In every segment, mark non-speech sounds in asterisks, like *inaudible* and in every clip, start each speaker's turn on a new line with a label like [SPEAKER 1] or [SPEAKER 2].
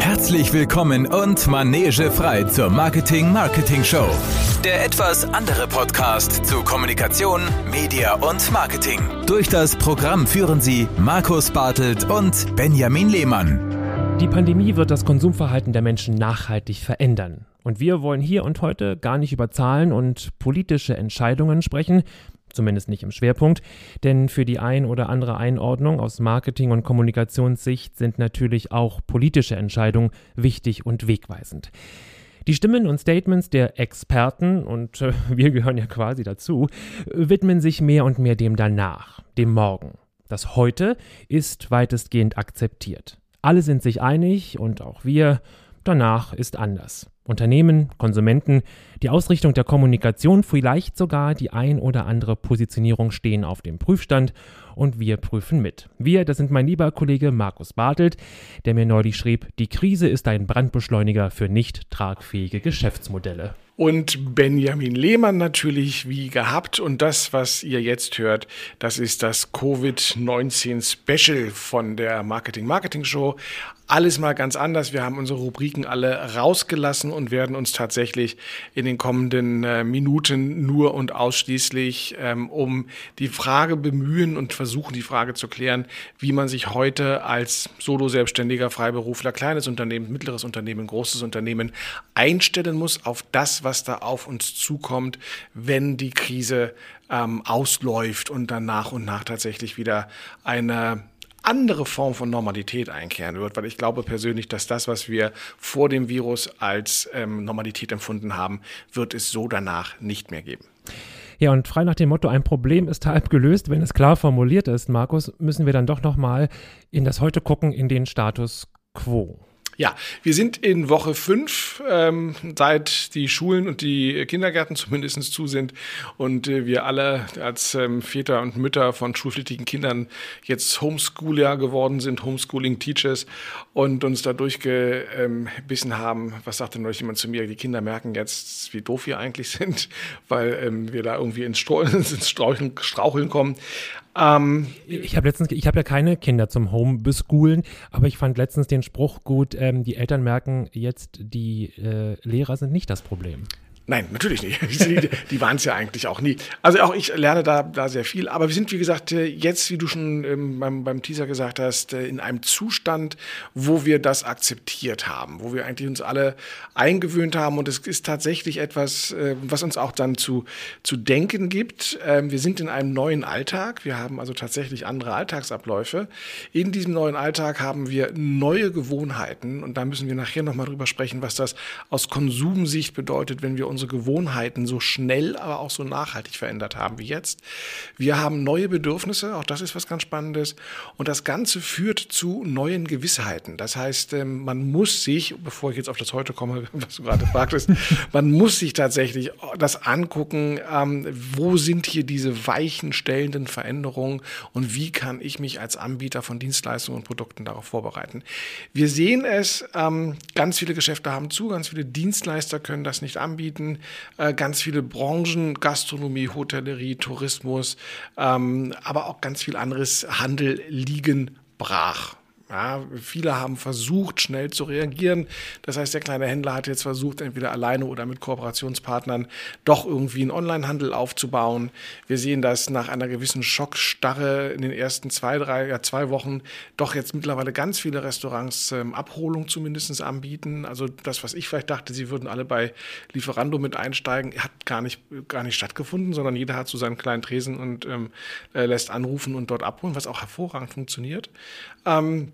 [SPEAKER 1] Herzlich willkommen und manegefrei zur Marketing Marketing Show. Der etwas andere Podcast zu Kommunikation, Media und Marketing. Durch das Programm führen Sie Markus Bartelt und Benjamin Lehmann.
[SPEAKER 2] Die Pandemie wird das Konsumverhalten der Menschen nachhaltig verändern. Und wir wollen hier und heute gar nicht über Zahlen und politische Entscheidungen sprechen, zumindest nicht im Schwerpunkt, denn für die ein oder andere Einordnung aus Marketing- und Kommunikationssicht sind natürlich auch politische Entscheidungen wichtig und wegweisend. Die Stimmen und Statements der Experten, und äh, *laughs* wir gehören ja quasi dazu, widmen sich mehr und mehr dem Danach, dem Morgen. Das Heute ist weitestgehend akzeptiert. Alle sind sich einig und auch wir, danach ist anders. Unternehmen, Konsumenten, die Ausrichtung der Kommunikation, vielleicht sogar die ein oder andere Positionierung stehen auf dem Prüfstand und wir prüfen mit. Wir, das sind mein lieber Kollege Markus Bartelt, der mir neulich schrieb, die Krise ist ein Brandbeschleuniger für nicht tragfähige Geschäftsmodelle.
[SPEAKER 3] Und Benjamin Lehmann natürlich wie gehabt. Und das, was ihr jetzt hört, das ist das Covid-19 Special von der Marketing Marketing Show alles mal ganz anders. Wir haben unsere Rubriken alle rausgelassen und werden uns tatsächlich in den kommenden äh, Minuten nur und ausschließlich ähm, um die Frage bemühen und versuchen, die Frage zu klären, wie man sich heute als Solo-Selbstständiger, Freiberufler, kleines Unternehmen, mittleres Unternehmen, großes Unternehmen einstellen muss auf das, was da auf uns zukommt, wenn die Krise ähm, ausläuft und dann nach und nach tatsächlich wieder eine andere Form von Normalität einkehren wird, weil ich glaube persönlich, dass das, was wir vor dem Virus als ähm, Normalität empfunden haben, wird es so danach nicht mehr geben.
[SPEAKER 2] Ja, und frei nach dem Motto, ein Problem ist halb gelöst, wenn es klar formuliert ist, Markus, müssen wir dann doch nochmal in das Heute gucken, in den Status quo.
[SPEAKER 3] Ja, wir sind in Woche fünf, ähm, seit die Schulen und die Kindergärten zumindest zu sind und äh, wir alle als ähm, Väter und Mütter von schulpflichtigen Kindern jetzt Homeschooler geworden sind, Homeschooling-Teachers und uns da durchgebissen haben. Was sagte neulich jemand zu mir? Die Kinder merken jetzt, wie doof wir eigentlich sind, *laughs* weil ähm, wir da irgendwie ins, *laughs* ins Straucheln, Straucheln kommen.
[SPEAKER 2] Ähm, ich habe letztens, ich habe ja keine Kinder zum Homeschoolen, aber ich fand letztens den Spruch gut, ähm, die Eltern merken jetzt, die äh, Lehrer sind nicht das Problem.
[SPEAKER 3] Nein, natürlich nicht. *laughs* Die, die waren es ja eigentlich auch nie. Also auch ich lerne da, da sehr viel. Aber wir sind, wie gesagt, äh, jetzt, wie du schon ähm, beim, beim Teaser gesagt hast, äh, in einem Zustand, wo wir das akzeptiert haben, wo wir eigentlich uns alle eingewöhnt haben. Und es ist tatsächlich etwas, äh, was uns auch dann zu, zu denken gibt. Ähm, wir sind in einem neuen Alltag. Wir haben also tatsächlich andere Alltagsabläufe. In diesem neuen Alltag haben wir neue Gewohnheiten. Und da müssen wir nachher nochmal drüber sprechen, was das aus Konsumsicht bedeutet, wenn wir unsere Gewohnheiten so schnell, aber auch so nachhaltig verändert haben wie jetzt. Wir haben neue Bedürfnisse, auch das ist was ganz Spannendes. Und das Ganze führt zu neuen Gewissheiten. Das heißt, ähm, man muss sich, bevor ich jetzt auf das heute komme, *laughs* was du gerade fragtest, man muss sich tatsächlich das angucken, ähm, wo sind hier diese weichen, stellenden Veränderungen und wie kann ich mich als Anbieter von Dienstleistungen und Produkten darauf vorbereiten. Wir sehen es, ähm, ganz viele Geschäfte haben zu, ganz viele Dienstleister können das nicht anbieten. Projekten. Äh, ganz viele Branchen, Gastronomie, Hotellerie, Tourismus, ähm, aber auch ganz viel anderes Handel liegen brach. Ja, viele haben versucht, schnell zu reagieren. Das heißt, der kleine Händler hat jetzt versucht, entweder alleine oder mit Kooperationspartnern doch irgendwie einen Onlinehandel aufzubauen. Wir sehen, dass nach einer gewissen Schockstarre in den ersten zwei, drei, ja, zwei Wochen doch jetzt mittlerweile ganz viele Restaurants ähm, Abholung zumindest anbieten. Also das, was ich vielleicht dachte, sie würden alle bei Lieferando mit einsteigen, hat gar nicht, gar nicht stattgefunden, sondern jeder hat so seinen kleinen Tresen und ähm, äh, lässt anrufen und dort abholen, was auch hervorragend funktioniert. Ähm,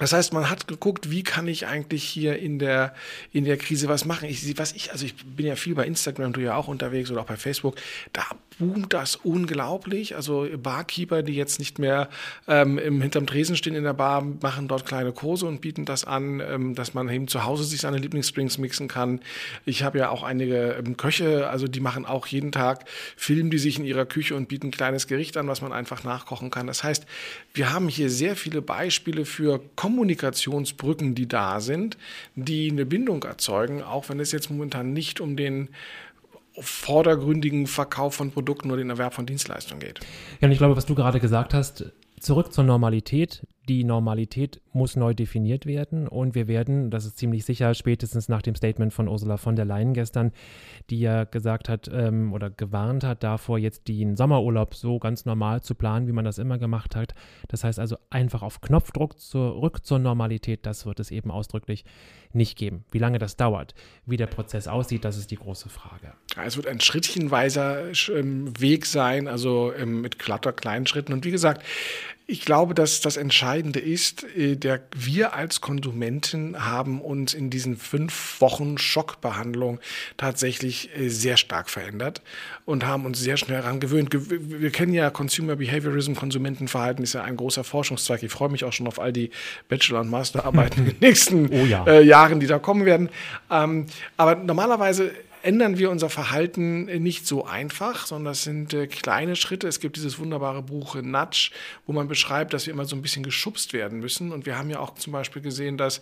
[SPEAKER 3] das heißt, man hat geguckt, wie kann ich eigentlich hier in der, in der Krise was machen. Ich, was ich, also ich bin ja viel bei Instagram, du ja auch unterwegs oder auch bei Facebook. Da boomt das unglaublich. Also Barkeeper, die jetzt nicht mehr ähm, im, hinterm Tresen stehen in der Bar, machen dort kleine Kurse und bieten das an, ähm, dass man eben zu Hause sich seine Lieblingsdrinks mixen kann. Ich habe ja auch einige ähm, Köche, also die machen auch jeden Tag, filmen die sich in ihrer Küche und bieten ein kleines Gericht an, was man einfach nachkochen kann. Das heißt, wir haben hier sehr viele Beispiele für Kommunikationsbrücken, die da sind, die eine Bindung erzeugen, auch wenn es jetzt momentan nicht um den vordergründigen Verkauf von Produkten oder den Erwerb von Dienstleistungen geht.
[SPEAKER 2] Ja, und ich glaube, was du gerade gesagt hast, zurück zur Normalität, die Normalität muss neu definiert werden und wir werden, das ist ziemlich sicher, spätestens nach dem Statement von Ursula von der Leyen gestern, die ja gesagt hat ähm, oder gewarnt hat davor, jetzt den Sommerurlaub so ganz normal zu planen, wie man das immer gemacht hat. Das heißt also einfach auf Knopfdruck zurück zur Normalität, das wird es eben ausdrücklich nicht geben. Wie lange das dauert, wie der Prozess aussieht, das ist die große Frage.
[SPEAKER 3] Es wird ein schrittchenweiser ähm, Weg sein, also ähm, mit glatter kleinen Schritten. Und wie gesagt, ich glaube, dass das Entscheidende ist, äh, der, wir als Konsumenten haben uns in diesen fünf Wochen Schockbehandlung tatsächlich äh, sehr stark verändert und haben uns sehr schnell daran gewöhnt. Wir kennen ja Consumer Behaviorism, Konsumentenverhalten ist ja ein großer Forschungszweig. Ich freue mich auch schon auf all die Bachelor- und Masterarbeiten in den nächsten *laughs* oh ja. äh, Jahren, die da kommen werden. Ähm, aber normalerweise ändern wir unser Verhalten nicht so einfach, sondern das sind äh, kleine Schritte. Es gibt dieses wunderbare Buch Nudge, wo man beschreibt, dass wir immer so ein bisschen geschubst werden müssen. Und wir haben ja auch zum Beispiel gesehen, dass,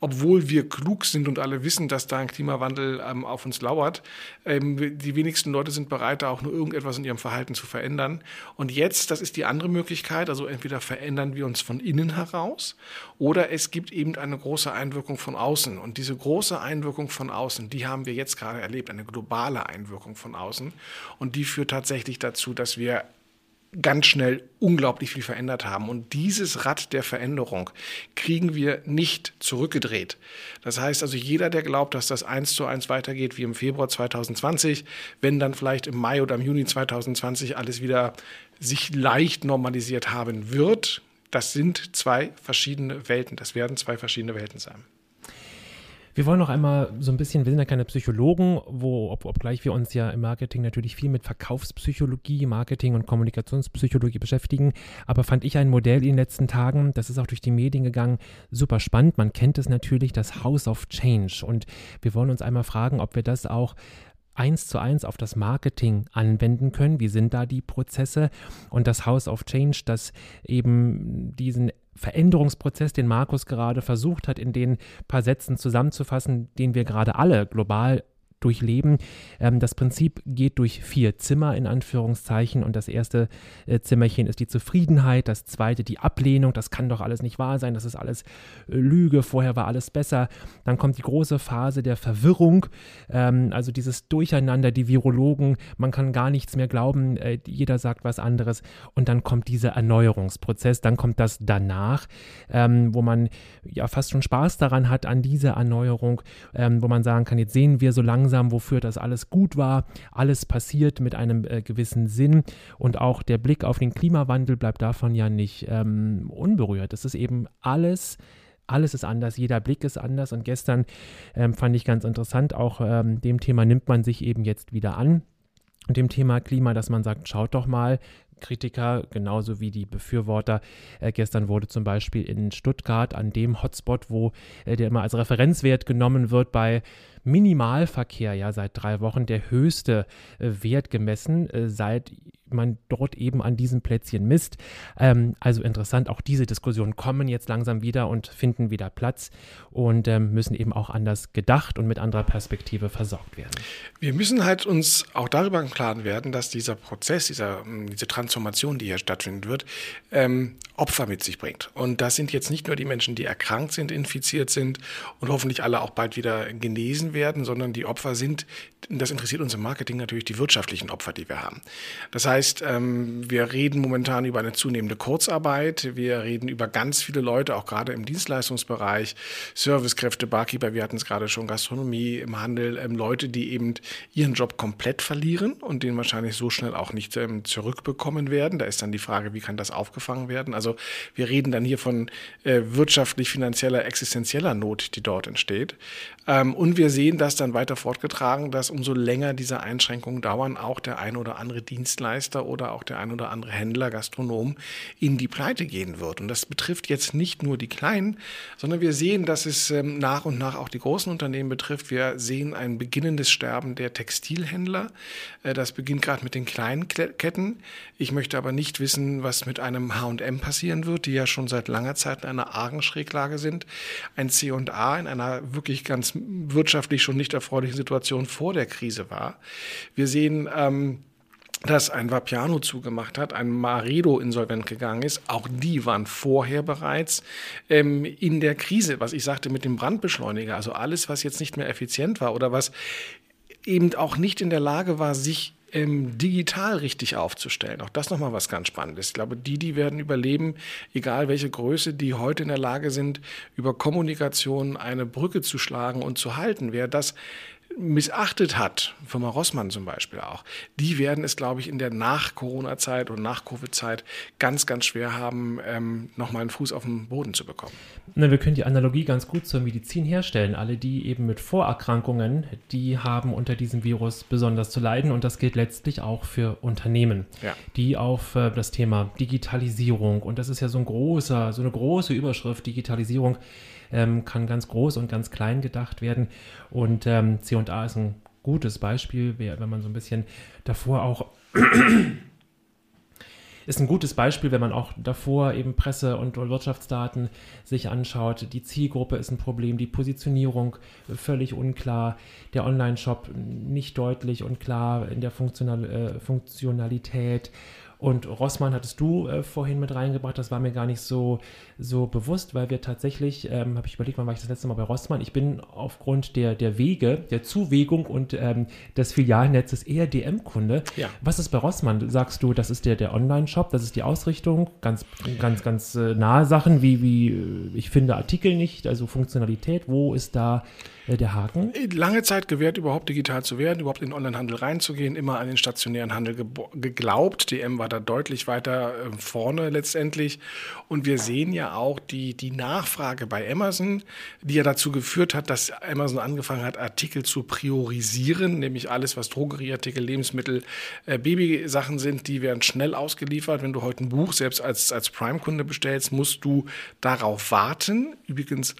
[SPEAKER 3] obwohl wir klug sind und alle wissen, dass da ein Klimawandel ähm, auf uns lauert, ähm, die wenigsten Leute sind bereit, da auch nur irgendetwas in ihrem Verhalten zu verändern. Und jetzt, das ist die andere Möglichkeit, also entweder verändern wir uns von innen heraus oder es gibt eben eine große Einwirkung von außen. Und diese große Einwirkung von außen, die haben wir jetzt gerade erlebt erlebt, eine globale Einwirkung von außen. Und die führt tatsächlich dazu, dass wir ganz schnell unglaublich viel verändert haben. Und dieses Rad der Veränderung kriegen wir nicht zurückgedreht. Das heißt also, jeder, der glaubt, dass das eins zu eins weitergeht wie im Februar 2020, wenn dann vielleicht im Mai oder im Juni 2020 alles wieder sich leicht normalisiert haben wird, das sind zwei verschiedene Welten. Das werden zwei verschiedene Welten sein.
[SPEAKER 2] Wir wollen noch einmal so ein bisschen, wir sind ja keine Psychologen, wo, ob, obgleich wir uns ja im Marketing natürlich viel mit Verkaufspsychologie, Marketing und Kommunikationspsychologie beschäftigen, aber fand ich ein Modell in den letzten Tagen, das ist auch durch die Medien gegangen, super spannend. Man kennt es natürlich, das House of Change. Und wir wollen uns einmal fragen, ob wir das auch eins zu eins auf das Marketing anwenden können. Wie sind da die Prozesse? Und das House of Change, das eben diesen Veränderungsprozess, den Markus gerade versucht hat, in den paar Sätzen zusammenzufassen, den wir gerade alle global durchleben. Ähm, das Prinzip geht durch vier Zimmer in Anführungszeichen und das erste äh, Zimmerchen ist die Zufriedenheit, das zweite die Ablehnung, das kann doch alles nicht wahr sein, das ist alles äh, Lüge, vorher war alles besser. Dann kommt die große Phase der Verwirrung, ähm, also dieses Durcheinander, die Virologen, man kann gar nichts mehr glauben, äh, jeder sagt was anderes und dann kommt dieser Erneuerungsprozess, dann kommt das danach, ähm, wo man ja fast schon Spaß daran hat an dieser Erneuerung, ähm, wo man sagen kann, jetzt sehen wir so langsam, langsam, wofür das alles gut war. Alles passiert mit einem äh, gewissen Sinn und auch der Blick auf den Klimawandel bleibt davon ja nicht ähm, unberührt. Es ist eben alles alles ist anders, jeder Blick ist anders. Und gestern ähm, fand ich ganz interessant, auch ähm, dem Thema nimmt man sich eben jetzt wieder an. Und dem Thema Klima, dass man sagt, schaut doch mal, Kritiker genauso wie die Befürworter. Äh, gestern wurde zum Beispiel in Stuttgart an dem Hotspot, wo äh, der immer als Referenzwert genommen wird bei Minimalverkehr, ja seit drei Wochen der höchste äh, Wert gemessen, äh, seit man dort eben an diesem Plätzchen misst. Ähm, also interessant, auch diese Diskussionen kommen jetzt langsam wieder und finden wieder Platz und ähm, müssen eben auch anders gedacht und mit anderer Perspektive versorgt werden.
[SPEAKER 3] Wir müssen halt uns auch darüber im Klaren werden, dass dieser Prozess, dieser, diese Transformation, die hier stattfinden wird, ähm, Opfer mit sich bringt. Und das sind jetzt nicht nur die Menschen, die erkrankt sind, infiziert sind und hoffentlich alle auch bald wieder genesen werden, sondern die Opfer sind, das interessiert uns im Marketing natürlich, die wirtschaftlichen Opfer, die wir haben. Das heißt, ähm, wir reden momentan über eine zunehmende Kurzarbeit, wir reden über ganz viele Leute, auch gerade im Dienstleistungsbereich, Servicekräfte, Barkeeper, wir hatten es gerade schon, Gastronomie, im Handel, ähm, Leute, die eben ihren Job komplett verlieren und den wahrscheinlich so schnell auch nicht ähm, zurückbekommen werden. Da ist dann die Frage, wie kann das aufgefangen werden? Also wir reden dann hier von äh, wirtschaftlich-finanzieller, existenzieller Not, die dort entsteht. und wir sehen das dann weiter fortgetragen, dass umso länger diese Einschränkungen dauern, auch der ein oder andere Dienstleister oder auch der ein oder andere Händler, Gastronom in die Pleite gehen wird. Und das betrifft jetzt nicht nur die Kleinen, sondern wir sehen, dass es ähm, nach und nach auch die großen Unternehmen betrifft. Wir sehen ein beginnendes Sterben der Textilhändler. Äh, das beginnt gerade mit den kleinen Ketten. Möchte aber nicht wissen, was mit einem H&M passieren wird, die ja schon seit langer Zeit in einer argen Schräglage sind. Ein C&A in einer wirklich ganz wirtschaftlich schon nicht erfreulichen Situation vor der Krise war. Wir sehen ähm, dass ein Vapiano zugemacht hat, ein Maredo insolvent gegangen ist, auch die waren vorher bereits ähm, in der Krise, was ich sagte mit dem Brandbeschleuniger, also alles, was jetzt nicht mehr effizient war oder was eben auch nicht in der Lage war, sich ähm, digital richtig aufzustellen. Auch das nochmal was ganz Spannendes. Ich glaube, die, die werden überleben, egal welche Größe, die heute in der Lage sind, über Kommunikation eine Brücke zu schlagen und zu halten. Wer das missachtet hat, Firma Rossmann zum Beispiel auch, die werden es, glaube ich, in der Nach-Corona-Zeit und Nach-Covid-Zeit ganz, ganz schwer haben, ähm, nochmal einen Fuß auf den Boden zu bekommen.
[SPEAKER 2] Na, wir können die Analogie ganz gut zur Medizin herstellen. Alle, die eben mit Vorerkrankungen, die haben unter diesem Virus besonders zu leiden und das gilt letztlich auch für Unternehmen, ja. die auf äh, das Thema Digitalisierung und das ist ja so ein großer, so eine große Überschrift Digitalisierung ähm, kann ganz groß und ganz klein gedacht werden. Und ähm, C&A ist ein gutes Beispiel, wenn man so ein bisschen davor auch *clears throat* ist ein gutes Beispiel, wenn man auch davor eben Presse- und Wirtschaftsdaten sich anschaut. Die Zielgruppe ist ein Problem, die Positionierung völlig unklar, der Online-Shop nicht deutlich und klar in der Funktional, äh, Funktionalität und Rossmann hattest du äh, vorhin mit reingebracht, das war mir gar nicht so, so bewusst, weil wir tatsächlich, ähm, habe ich überlegt, wann war ich das letzte Mal bei Rossmann? Ich bin aufgrund der, der Wege, der Zuwegung und ähm, des Filialnetzes eher DM-Kunde. Ja. Was ist bei Rossmann? Sagst du, das ist der, der Online-Shop, das ist die Ausrichtung, ganz, ganz, ganz äh, nahe Sachen, wie, wie äh, ich finde Artikel nicht, also Funktionalität, wo ist da der Haken?
[SPEAKER 3] Lange Zeit gewährt, überhaupt digital zu werden, überhaupt in den Onlinehandel reinzugehen, immer an den stationären Handel geglaubt. DM war da deutlich weiter äh, vorne letztendlich. Und wir sehen ja auch die, die Nachfrage bei Amazon, die ja dazu geführt hat, dass Amazon angefangen hat, Artikel zu priorisieren, nämlich alles, was Drogerieartikel, Lebensmittel, äh, Babysachen sind, die werden schnell ausgeliefert. Wenn du heute ein Buch selbst als, als Prime-Kunde bestellst, musst du darauf warten. Übrigens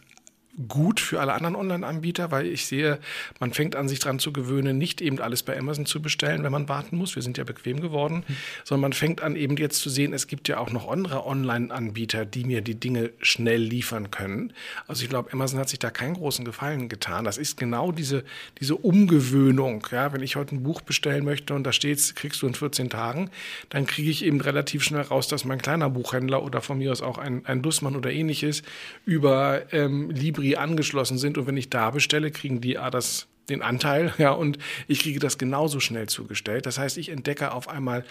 [SPEAKER 3] gut für alle anderen Online-Anbieter, weil ich sehe, man fängt an, sich daran zu gewöhnen, nicht eben alles bei Amazon zu bestellen, wenn man warten muss. Wir sind ja bequem geworden, mhm. sondern man fängt an, eben jetzt zu sehen, es gibt ja auch noch andere Online-Anbieter, die mir die Dinge schnell liefern können. Also ich glaube, Amazon hat sich da keinen großen Gefallen getan. Das ist genau diese, diese Umgewöhnung. Ja, wenn ich heute ein Buch bestellen möchte und da steht, kriegst du in 14 Tagen, dann kriege ich eben relativ schnell raus, dass mein kleiner Buchhändler oder von mir aus auch ein, ein Dussmann oder ähnliches über ähm, Libri Libri angeschlossen sind und wenn ich da bestelle, kriegen die ah, das den Anteil, ja, und ich kriege das genauso schnell zugestellt. Das heißt, ich entdecke auf einmal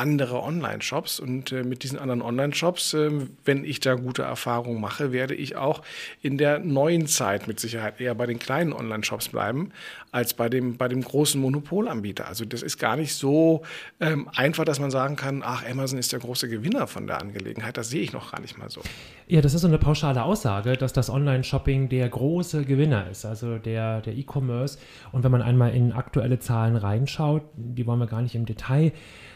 [SPEAKER 3] andere Online-Shops und äh, mit diesen anderen Online-Shops, äh, wenn ich da gute Erfahrungen mache, werde ich auch in der neuen Zeit mit Sicherheit eher bei den kleinen Online-Shops bleiben, als bei dem, bei dem großen Monopolanbieter. Also das ist gar nicht so ähm, einfach, dass man sagen kann, ach, Amazon ist der große Gewinner von der Angelegenheit. Das sehe ich noch gar nicht mal so.
[SPEAKER 2] Ja, das ist so eine pauschale Aussage, dass das Online-Shopping der große Gewinner ist, also der, der E-Commerce. Und wenn man einmal in aktuelle Zahlen reinschaut, die wollen wir gar nicht im Detail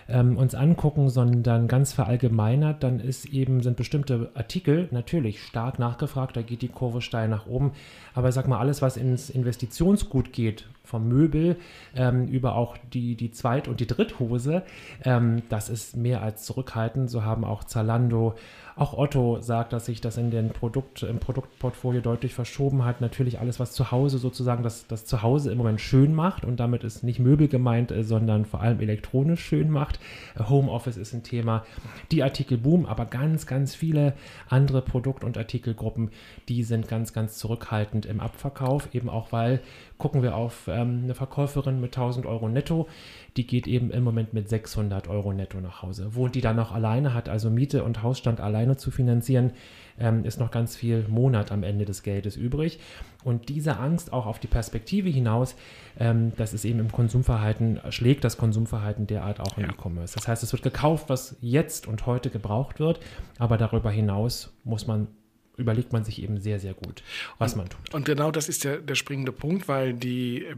[SPEAKER 2] ähm, uns angucken, sondern ganz verallgemeinert, dann ist eben, sind bestimmte Artikel natürlich stark nachgefragt, da geht die Kurve steil nach oben. Aber sag mal, alles, was ins Investitionsgut geht, vom Möbel ähm, über auch die, die Zweit- und die Dritthose, ähm, das ist mehr als zurückhaltend. So haben auch Zalando, auch Otto sagt, dass sich das in den Produkt, im Produktportfolio deutlich verschoben hat. Natürlich alles, was zu Hause sozusagen das, das Zuhause im Moment schön macht und damit ist nicht Möbel gemeint, äh, sondern vor allem elektronisch schön macht. Äh, Homeoffice ist ein Thema. Die Artikel boom, aber ganz, ganz viele andere Produkt- und Artikelgruppen, die sind ganz, ganz zurückhaltend im Abverkauf, eben auch weil gucken wir auf ähm, eine Verkäuferin mit 1000 Euro netto, die geht eben im Moment mit 600 Euro netto nach Hause. Wohnt die dann noch alleine, hat also Miete und Hausstand alleine zu finanzieren, ähm, ist noch ganz viel Monat am Ende des Geldes übrig. Und diese Angst auch auf die Perspektive hinaus, ähm, das ist eben im Konsumverhalten, schlägt das Konsumverhalten derart auch im ja. E-Commerce. Das heißt, es wird gekauft, was jetzt und heute gebraucht wird, aber darüber hinaus muss man überlegt man sich eben sehr, sehr gut, was man tut.
[SPEAKER 3] Und genau das ist der, der springende Punkt, weil die äh,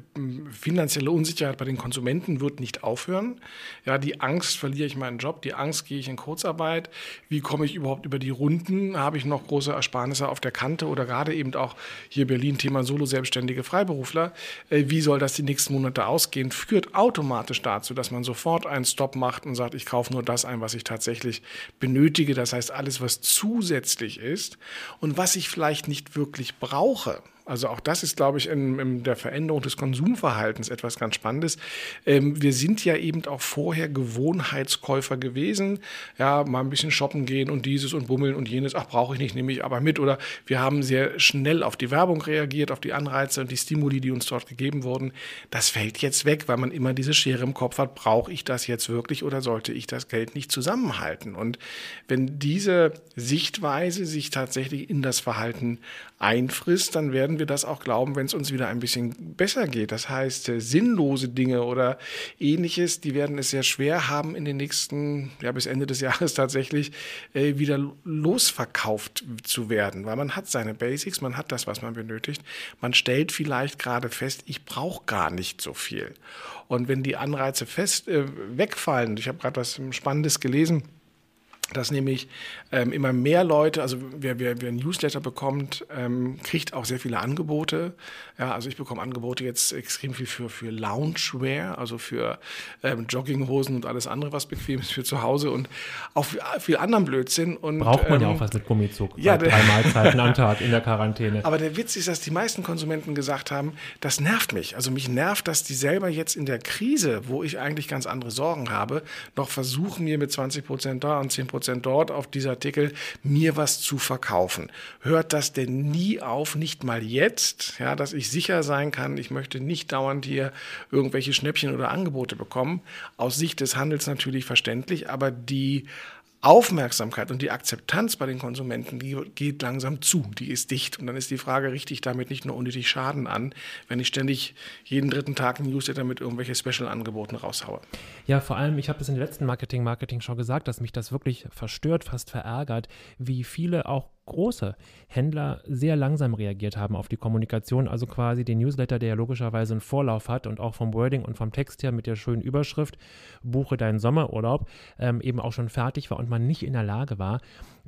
[SPEAKER 3] finanzielle Unsicherheit bei den Konsumenten wird nicht aufhören. Ja, die Angst, verliere ich meinen Job, die Angst, gehe ich in Kurzarbeit, wie komme ich überhaupt über die Runden, habe ich noch große Ersparnisse auf der Kante oder gerade eben auch hier Berlin Thema Solo-Selbstständige Freiberufler, äh, wie soll das die nächsten Monate ausgehen, führt automatisch dazu, dass man sofort einen Stop macht und sagt, ich kaufe nur das ein, was ich tatsächlich benötige. Das heißt, alles, was zusätzlich ist, und was ich vielleicht nicht wirklich brauche, Also auch das ist, glaube ich, in, in der Veränderung des Konsumverhaltens etwas ganz Spannendes. Ähm, wir sind ja eben auch vorher Gewohnheitskäufer gewesen. Ja, mal ein bisschen shoppen gehen und dieses und bummeln und jenes. Ach, brauche ich nicht, nehme ich aber mit. Oder wir haben sehr schnell auf die Werbung reagiert, auf die Anreize und die Stimuli, die uns dort gegeben wurden. Das fällt jetzt weg, weil man immer diese Schere im Kopf hat. Brauche ich das jetzt wirklich oder sollte ich das Geld nicht zusammenhalten? Und wenn diese Sichtweise sich tatsächlich in das Verhalten einfrisst, dann werden wir das auch glauben, wenn es uns wieder ein bisschen besser geht. Das heißt, äh, sinnlose Dinge oder ähnliches, die werden es sehr schwer haben, in den nächsten, ja, bis Ende des *laughs* Jahres tatsächlich äh, wieder losverkauft zu werden, weil man hat seine Basics, man hat das, was man benötigt. Man stellt vielleicht gerade fest, ich brauche gar nicht so viel. Und wenn die Anreize fest äh, wegfallen, ich habe gerade was Spannendes gelesen, dass nämlich ähm, immer mehr Leute, also wer, wer, wer ein Newsletter bekommt, ähm, kriegt auch sehr viele Angebote. Ja, also ich bekomme Angebote jetzt extrem viel für, für Loungewear, also für ähm, Jogginghosen und alles andere, was bequem ist für zu Hause und auch viel, viel anderen Blödsinn. Und,
[SPEAKER 2] Braucht man ja ähm, auch was mit Gummizug.
[SPEAKER 3] Ja,
[SPEAKER 2] drei *laughs* Mahlzeiten am Tag in der Quarantäne.
[SPEAKER 3] Aber der Witz ist, dass die meisten Konsumenten gesagt haben, das nervt mich. Also mich nervt, dass die selber jetzt in der Krise, wo ich eigentlich ganz andere Sorgen habe, noch versuchen, mir mit 20 Prozent da und 10 Prozent Prozent dort auf dieser Artikel, mir was zu verkaufen. Hört das denn nie auf, nicht mal jetzt, ja, dass ich sicher sein kann, ich möchte nicht dauernd hier irgendwelche Schnäppchen oder Angebote bekommen. Aus Sicht des Handels natürlich verständlich, aber die Aufmerksamkeit und die Akzeptanz bei den Konsumenten, die geht langsam zu, die ist dicht. Und dann ist die Frage, richte ich damit nicht nur unnötig Schaden an, wenn ich ständig jeden dritten Tag ein Newsletter mit irgendwelche Special-Angeboten raushaue.
[SPEAKER 2] Ja, vor allem, ich habe es in der letzten Marketing-Marketing schon gesagt, dass mich das wirklich verstört, fast verärgert, wie viele auch große Händler sehr langsam reagiert haben auf die Kommunikation, also quasi den Newsletter, der ja logischerweise einen Vorlauf hat und auch vom Wording und vom Text her mit der schönen Überschrift Buche deinen Sommerurlaub ähm, eben auch schon fertig war und man nicht in der Lage war,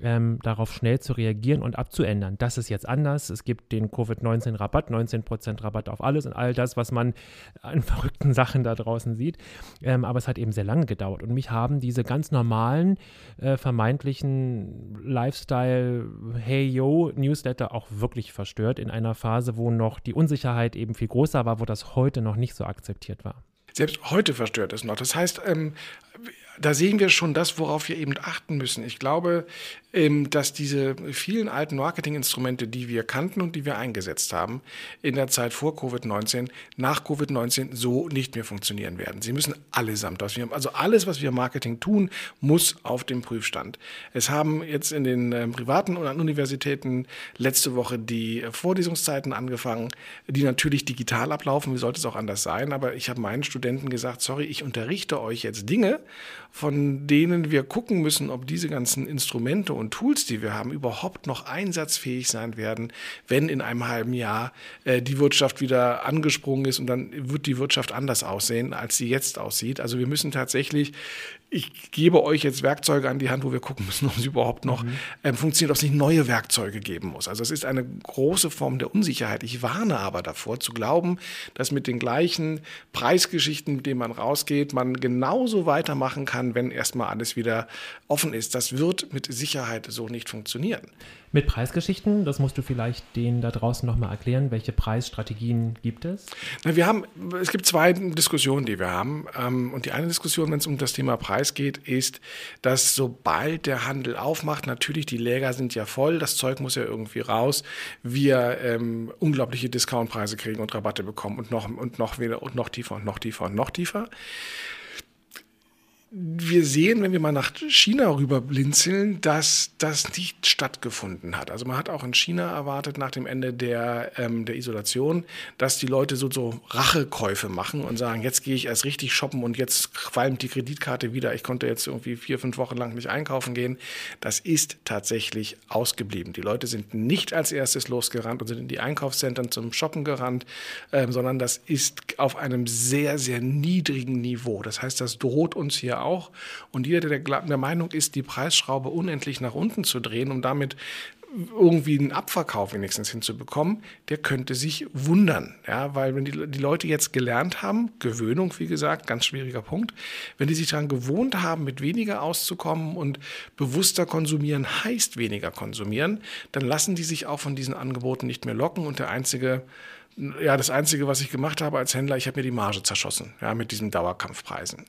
[SPEAKER 2] ähm, darauf schnell zu reagieren und abzuändern. Das ist jetzt anders. Es gibt den Covid-19-Rabatt, 19% Rabatt auf alles und all das, was man an *laughs* verrückten Sachen da draußen sieht. Ähm, aber es hat eben sehr lange gedauert. Und mich haben diese ganz normalen, äh, vermeintlichen Lifestyle, hey yo, Newsletter auch wirklich verstört in einer Phase, wo noch die Unsicherheit eben viel größer war, wo das heute noch nicht so akzeptiert war
[SPEAKER 3] selbst heute verstört es noch. Das heißt, ähm, da sehen wir schon das, worauf wir eben achten müssen. Ich glaube, ähm, dass diese vielen alten Marketinginstrumente, die wir kannten und die wir eingesetzt haben, in der Zeit vor Covid-19, nach Covid-19 so nicht mehr funktionieren werden. Sie müssen allesamt, was wir, also alles, was wir im Marketing tun, muss auf dem Prüfstand. Es haben jetzt in den äh, privaten und an Universitäten letzte Woche die Vorlesungszeiten angefangen, die natürlich digital ablaufen. Wie sollte es auch anders sein? Aber ich habe meinen Studenten gesagt, sorry, ich unterrichte euch jetzt Dinge, von denen wir gucken müssen, ob diese ganzen Instrumente und Tools, die wir haben, überhaupt noch einsatzfähig sein werden, wenn in einem halben Jahr äh, die Wirtschaft wieder angesprungen ist und dann wird die Wirtschaft anders aussehen, als sie jetzt aussieht. Also wir müssen tatsächlich ich gebe euch jetzt Werkzeuge an die Hand, wo wir gucken müssen, ob sie überhaupt noch mhm. ähm, funktionieren, ob es nicht neue Werkzeuge geben muss. Also es ist eine große Form der Unsicherheit. Ich warne aber davor zu glauben, dass mit den gleichen Preisgeschichten, mit denen man rausgeht, man genauso weitermachen kann, wenn erstmal alles wieder offen ist. Das wird mit Sicherheit so nicht funktionieren.
[SPEAKER 2] Mit Preisgeschichten, das musst du vielleicht denen da draußen nochmal erklären. Welche Preisstrategien gibt es?
[SPEAKER 3] Na, wir haben, es gibt zwei Diskussionen, die wir haben. Ähm, und die eine Diskussion, wenn es um das Thema Preis geht, ist, dass sobald der Handel aufmacht, natürlich die Läger sind ja voll, das Zeug muss ja irgendwie raus, wir ähm, unglaubliche Discountpreise kriegen und Rabatte bekommen und noch, und noch wieder und noch tiefer und noch tiefer und noch tiefer wir sehen, wenn wir mal nach China rüber blinzeln, dass das nicht stattgefunden hat. Also man hat auch in China erwartet nach dem Ende der, ähm, der Isolation, dass die Leute so, so Rachekäufe machen und sagen, jetzt gehe ich erst richtig shoppen und jetzt qualmt die Kreditkarte wieder. Ich konnte jetzt irgendwie vier, fünf Wochen lang nicht einkaufen gehen. Das ist tatsächlich ausgeblieben. Die Leute sind nicht als erstes losgerannt und sind in die Einkaufszentren zum Shoppen gerannt, ähm, sondern das ist auf einem sehr, sehr niedrigen Niveau. Das heißt, das droht uns hier auch. Und jeder, der der Meinung ist, die Preisschraube unendlich nach unten zu drehen, um damit irgendwie einen Abverkauf wenigstens hinzubekommen, der könnte sich wundern. Ja, weil wenn die, die Leute jetzt gelernt haben, Gewöhnung, wie gesagt, ganz schwieriger Punkt, wenn die sich daran gewohnt haben, mit weniger auszukommen und bewusster konsumieren heißt weniger konsumieren, dann lassen die sich auch von diesen Angeboten nicht mehr locken und der einzige ja, das Einzige, was ich gemacht habe als Händler, ich habe mir die Marge zerschossen, ja, mit diesen Dauerkampfpreisen.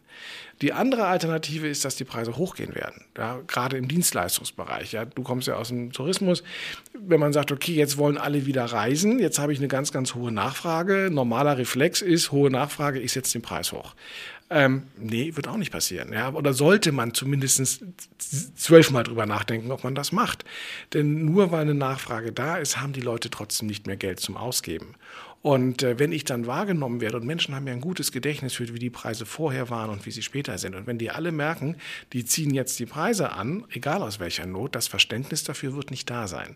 [SPEAKER 3] Die andere Alternative ist, dass die Preise hochgehen werden, ja, gerade im Dienstleistungsbereich. Ja. Du kommst ja aus dem Tourismus. Wenn man sagt, okay, jetzt wollen alle wieder reisen, jetzt habe ich eine ganz, ganz hohe Nachfrage. Normaler Reflex ist, hohe Nachfrage, ich setze den Preis hoch. Ähm, nee, wird auch nicht passieren. Ja? Oder sollte man zumindest zwölfmal drüber nachdenken, ob man das macht. Denn nur weil eine Nachfrage da ist, haben die Leute trotzdem nicht mehr Geld zum Ausgeben. Und äh, wenn ich dann wahrgenommen werde, und Menschen haben ja ein gutes Gedächtnis für, wie die Preise vorher waren und wie sie später sind, und wenn die alle merken, die ziehen jetzt die Preise an, egal aus welcher Not, das Verständnis dafür wird nicht da sein.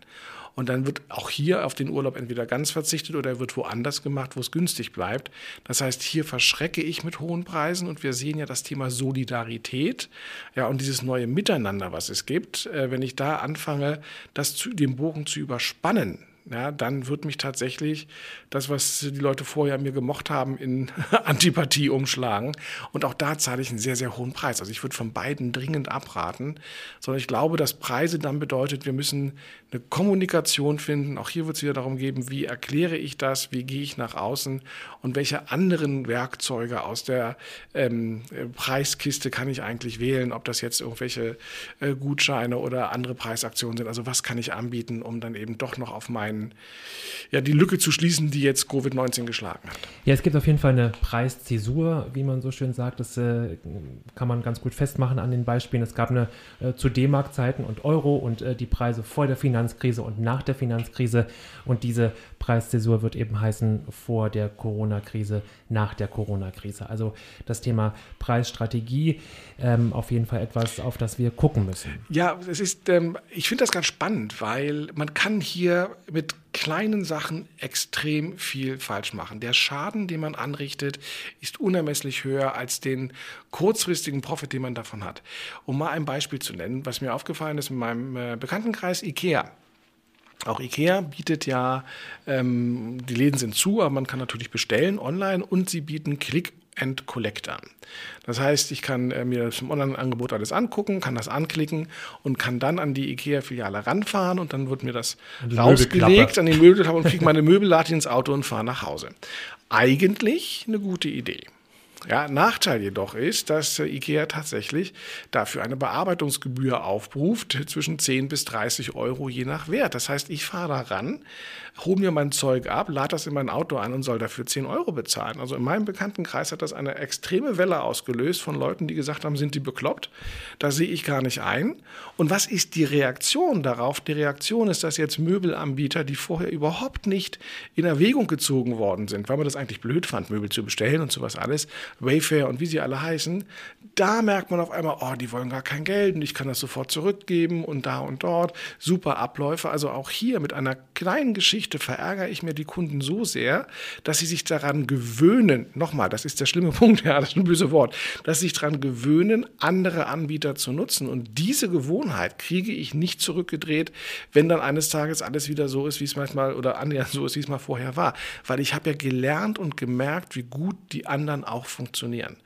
[SPEAKER 3] Und dann wird auch hier auf den Urlaub entweder ganz verzichtet oder er wird woanders gemacht, wo es günstig bleibt. Das heißt, hier verschrecke ich mit hohen Preisen und wir sehen ja das Thema Solidarität, ja, und dieses neue Miteinander, was es gibt. Äh, wenn ich da anfange, das zu, den Bogen zu überspannen, ja, dann wird mich tatsächlich das, was die Leute vorher mir gemocht haben, in *laughs* Antipathie umschlagen. Und auch da zahle ich einen sehr, sehr hohen Preis. Also ich würde von beiden dringend abraten, sondern ich glaube, dass Preise dann bedeutet, wir müssen eine Kommunikation finden. Auch hier wird es wieder darum gehen, wie erkläre ich das, wie gehe ich nach außen und welche anderen Werkzeuge aus der ähm, Preiskiste kann ich eigentlich wählen, ob das jetzt irgendwelche äh, Gutscheine oder andere Preisaktionen sind. Also was kann ich anbieten, um dann eben doch noch auf meinen, ja, die Lücke zu schließen, die jetzt Covid-19 geschlagen hat.
[SPEAKER 2] Ja, es gibt auf jeden Fall eine Preiszäsur, wie man so schön sagt. Das äh, kann man ganz gut festmachen an den Beispielen. Es gab eine äh, zu D-Mark-Zeiten und Euro und äh, die Preise vor der Finanzkrise und nach der Finanzkrise. Und diese Preiszäsur wird eben heißen vor der Corona-Krise, nach der Corona-Krise. Also das Thema Preisstrategie ähm, auf jeden Fall etwas, auf das wir gucken müssen.
[SPEAKER 3] Ja, es ist, ähm, ich finde das ganz spannend, weil man kann hier mit kleinen Sachen extrem viel falsch machen. Der Schaden, den man anrichtet, ist unermesslich höher als den kurzfristigen Profit, den man davon hat. Um mal ein Beispiel zu nennen, was mir aufgefallen ist in meinem äh, Bekanntenkreis, IKEA. Auch IKEA bietet ja, ähm, die Läden sind zu, aber man kann natürlich bestellen online und sie bieten Click and Collect an. Das heißt, ich kann äh, mir das im Online-Angebot alles angucken, kann das anklicken und kann dann an die IKEA-Filiale ranfahren und dann wird mir das rausgelegt an die Möbelklappe und kriege meine Möbel, lade ins Auto und fahre nach Hause. Eigentlich eine gute Idee. Ja, Nachteil jedoch ist, dass äh, IKEA tatsächlich dafür eine Bearbeitungsgebühr aufruft zwischen 10 bis 30 Euro je nach Wert. Das heißt, ich fahre da ran, hole mir mein Zeug ab, lade das in mein Auto ein und soll dafür 10 Euro bezahlen. Also in meinem Bekanntenkreis hat das eine extreme Welle ausgelöst von Leuten, die gesagt haben, sind die bekloppt? Da sehe ich gar nicht ein. Und was ist die Reaktion darauf? Die Reaktion ist, dass jetzt Möbelanbieter, die vorher überhaupt nicht in Erwägung gezogen worden sind, weil man das eigentlich blöd fand, Möbel zu bestellen und sowas alles, Wayfair und wie sie alle heißen, da merkt man auf einmal, oh, die wollen gar kein Geld und ich kann das sofort zurückgeben und da und dort. Super Abläufe. Also auch hier mit einer kleinen Geschichte verärgere ich mir die Kunden so sehr, dass sie sich daran gewöhnen, nochmal, das ist der schlimme *laughs* Punkt, ja, das ist ein böse Wort, dass sie sich daran gewöhnen, andere Anbieter zu nutzen. Und diese Gewohnheit kriege ich nicht zurückgedreht, wenn dann eines Tages alles wieder so ist, wie es manchmal oder annähernd so ist, wie es mal vorher war. Weil ich habe ja gelernt und gemerkt, wie gut die anderen auch funktionieren funktionieren.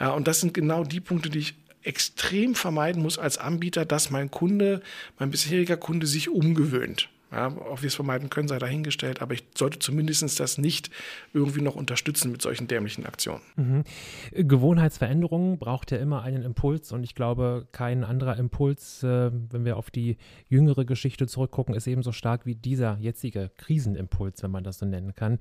[SPEAKER 3] Ja, und das sind genau die Punkte, die ich extrem vermeiden muss als Anbieter, dass mein Kunde, mein bisheriger Kunde sich umgewöhnt. Ja, ob wir es vermeiden können, sei dahingestellt, aber ich sollte zumindest das nicht irgendwie noch unterstützen mit solchen dämlichen Aktionen.
[SPEAKER 2] Mhm. Gewohnheitsveränderungen braucht ja immer einen Impuls und ich glaube, kein anderer Impuls, äh, wenn wir auf die jüngere Geschichte zurückgucken, ist ebenso stark wie dieser jetzige Krisenimpuls, wenn man das so nennen kann.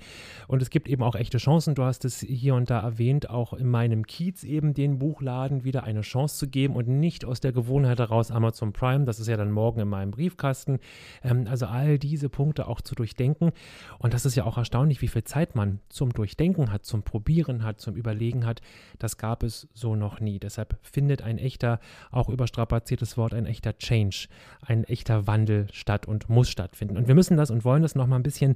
[SPEAKER 2] Und es gibt eben auch echte Chancen. Du hast es hier und da erwähnt, auch in meinem Kiez eben den Buchladen wieder eine Chance zu geben und nicht aus der Gewohnheit heraus Amazon Prime. Das ist ja dann morgen in meinem Briefkasten. Ähm, also all diese Punkte auch zu durchdenken. Und das ist ja auch erstaunlich, wie viel Zeit man zum Durchdenken hat, zum Probieren hat, zum Überlegen hat. Das gab es so noch nie. Deshalb findet ein echter, auch überstrapaziertes Wort, ein echter Change, ein echter Wandel statt und muss stattfinden. Und wir müssen das und wollen das nochmal ein bisschen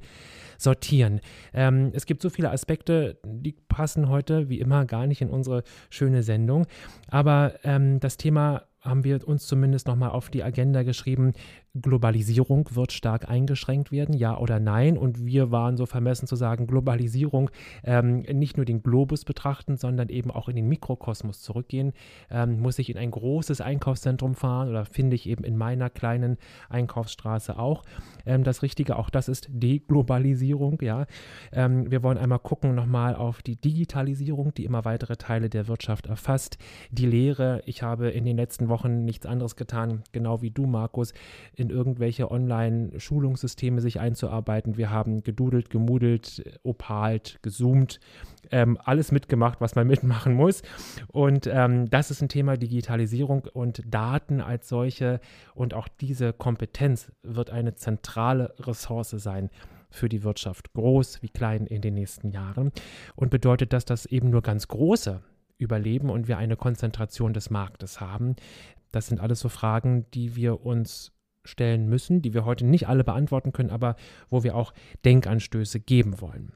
[SPEAKER 2] sortieren. Ähm, es gibt so viele Aspekte, die passen heute wie immer gar nicht in unsere schöne Sendung. Aber ähm, das Thema haben wir uns zumindest nochmal auf die Agenda geschrieben, Globalisierung wird stark eingeschränkt werden, ja oder nein. Und wir waren so vermessen zu sagen, Globalisierung ähm, nicht nur den Globus betrachten, sondern eben auch in den Mikrokosmos zurückgehen. Ähm, muss ich in ein großes Einkaufszentrum fahren oder finde ich eben in meiner kleinen Einkaufsstraße auch ähm, das Richtige? Auch das ist Deglobalisierung, ja. Ähm, wir wollen einmal gucken nochmal auf die Digitalisierung, die immer weitere Teile der Wirtschaft erfasst. Die Lehre, ich habe in den letzten Wochen nichts anderes getan, genau wie du, Markus, in irgendwelche Online-Schulungssysteme sich einzuarbeiten. Wir haben gedudelt, gemudelt, opalt, gezoomt, ähm, alles mitgemacht, was man *laughs* mitmachen muss. Und ähm, das ist ein Thema Digitalisierung und Daten als solche und auch diese Kompetenz wird eine zentrale Ressource sein für die Wirtschaft, groß wie klein in den nächsten Jahren. Und bedeutet das, dass eben nur ganz große überleben und wir eine Konzentration des Marktes haben? Das sind alles so Fragen, die wir uns stellen müssen, die wir heute nicht alle beantworten können, aber wo wir auch Denkanstöße geben wollen.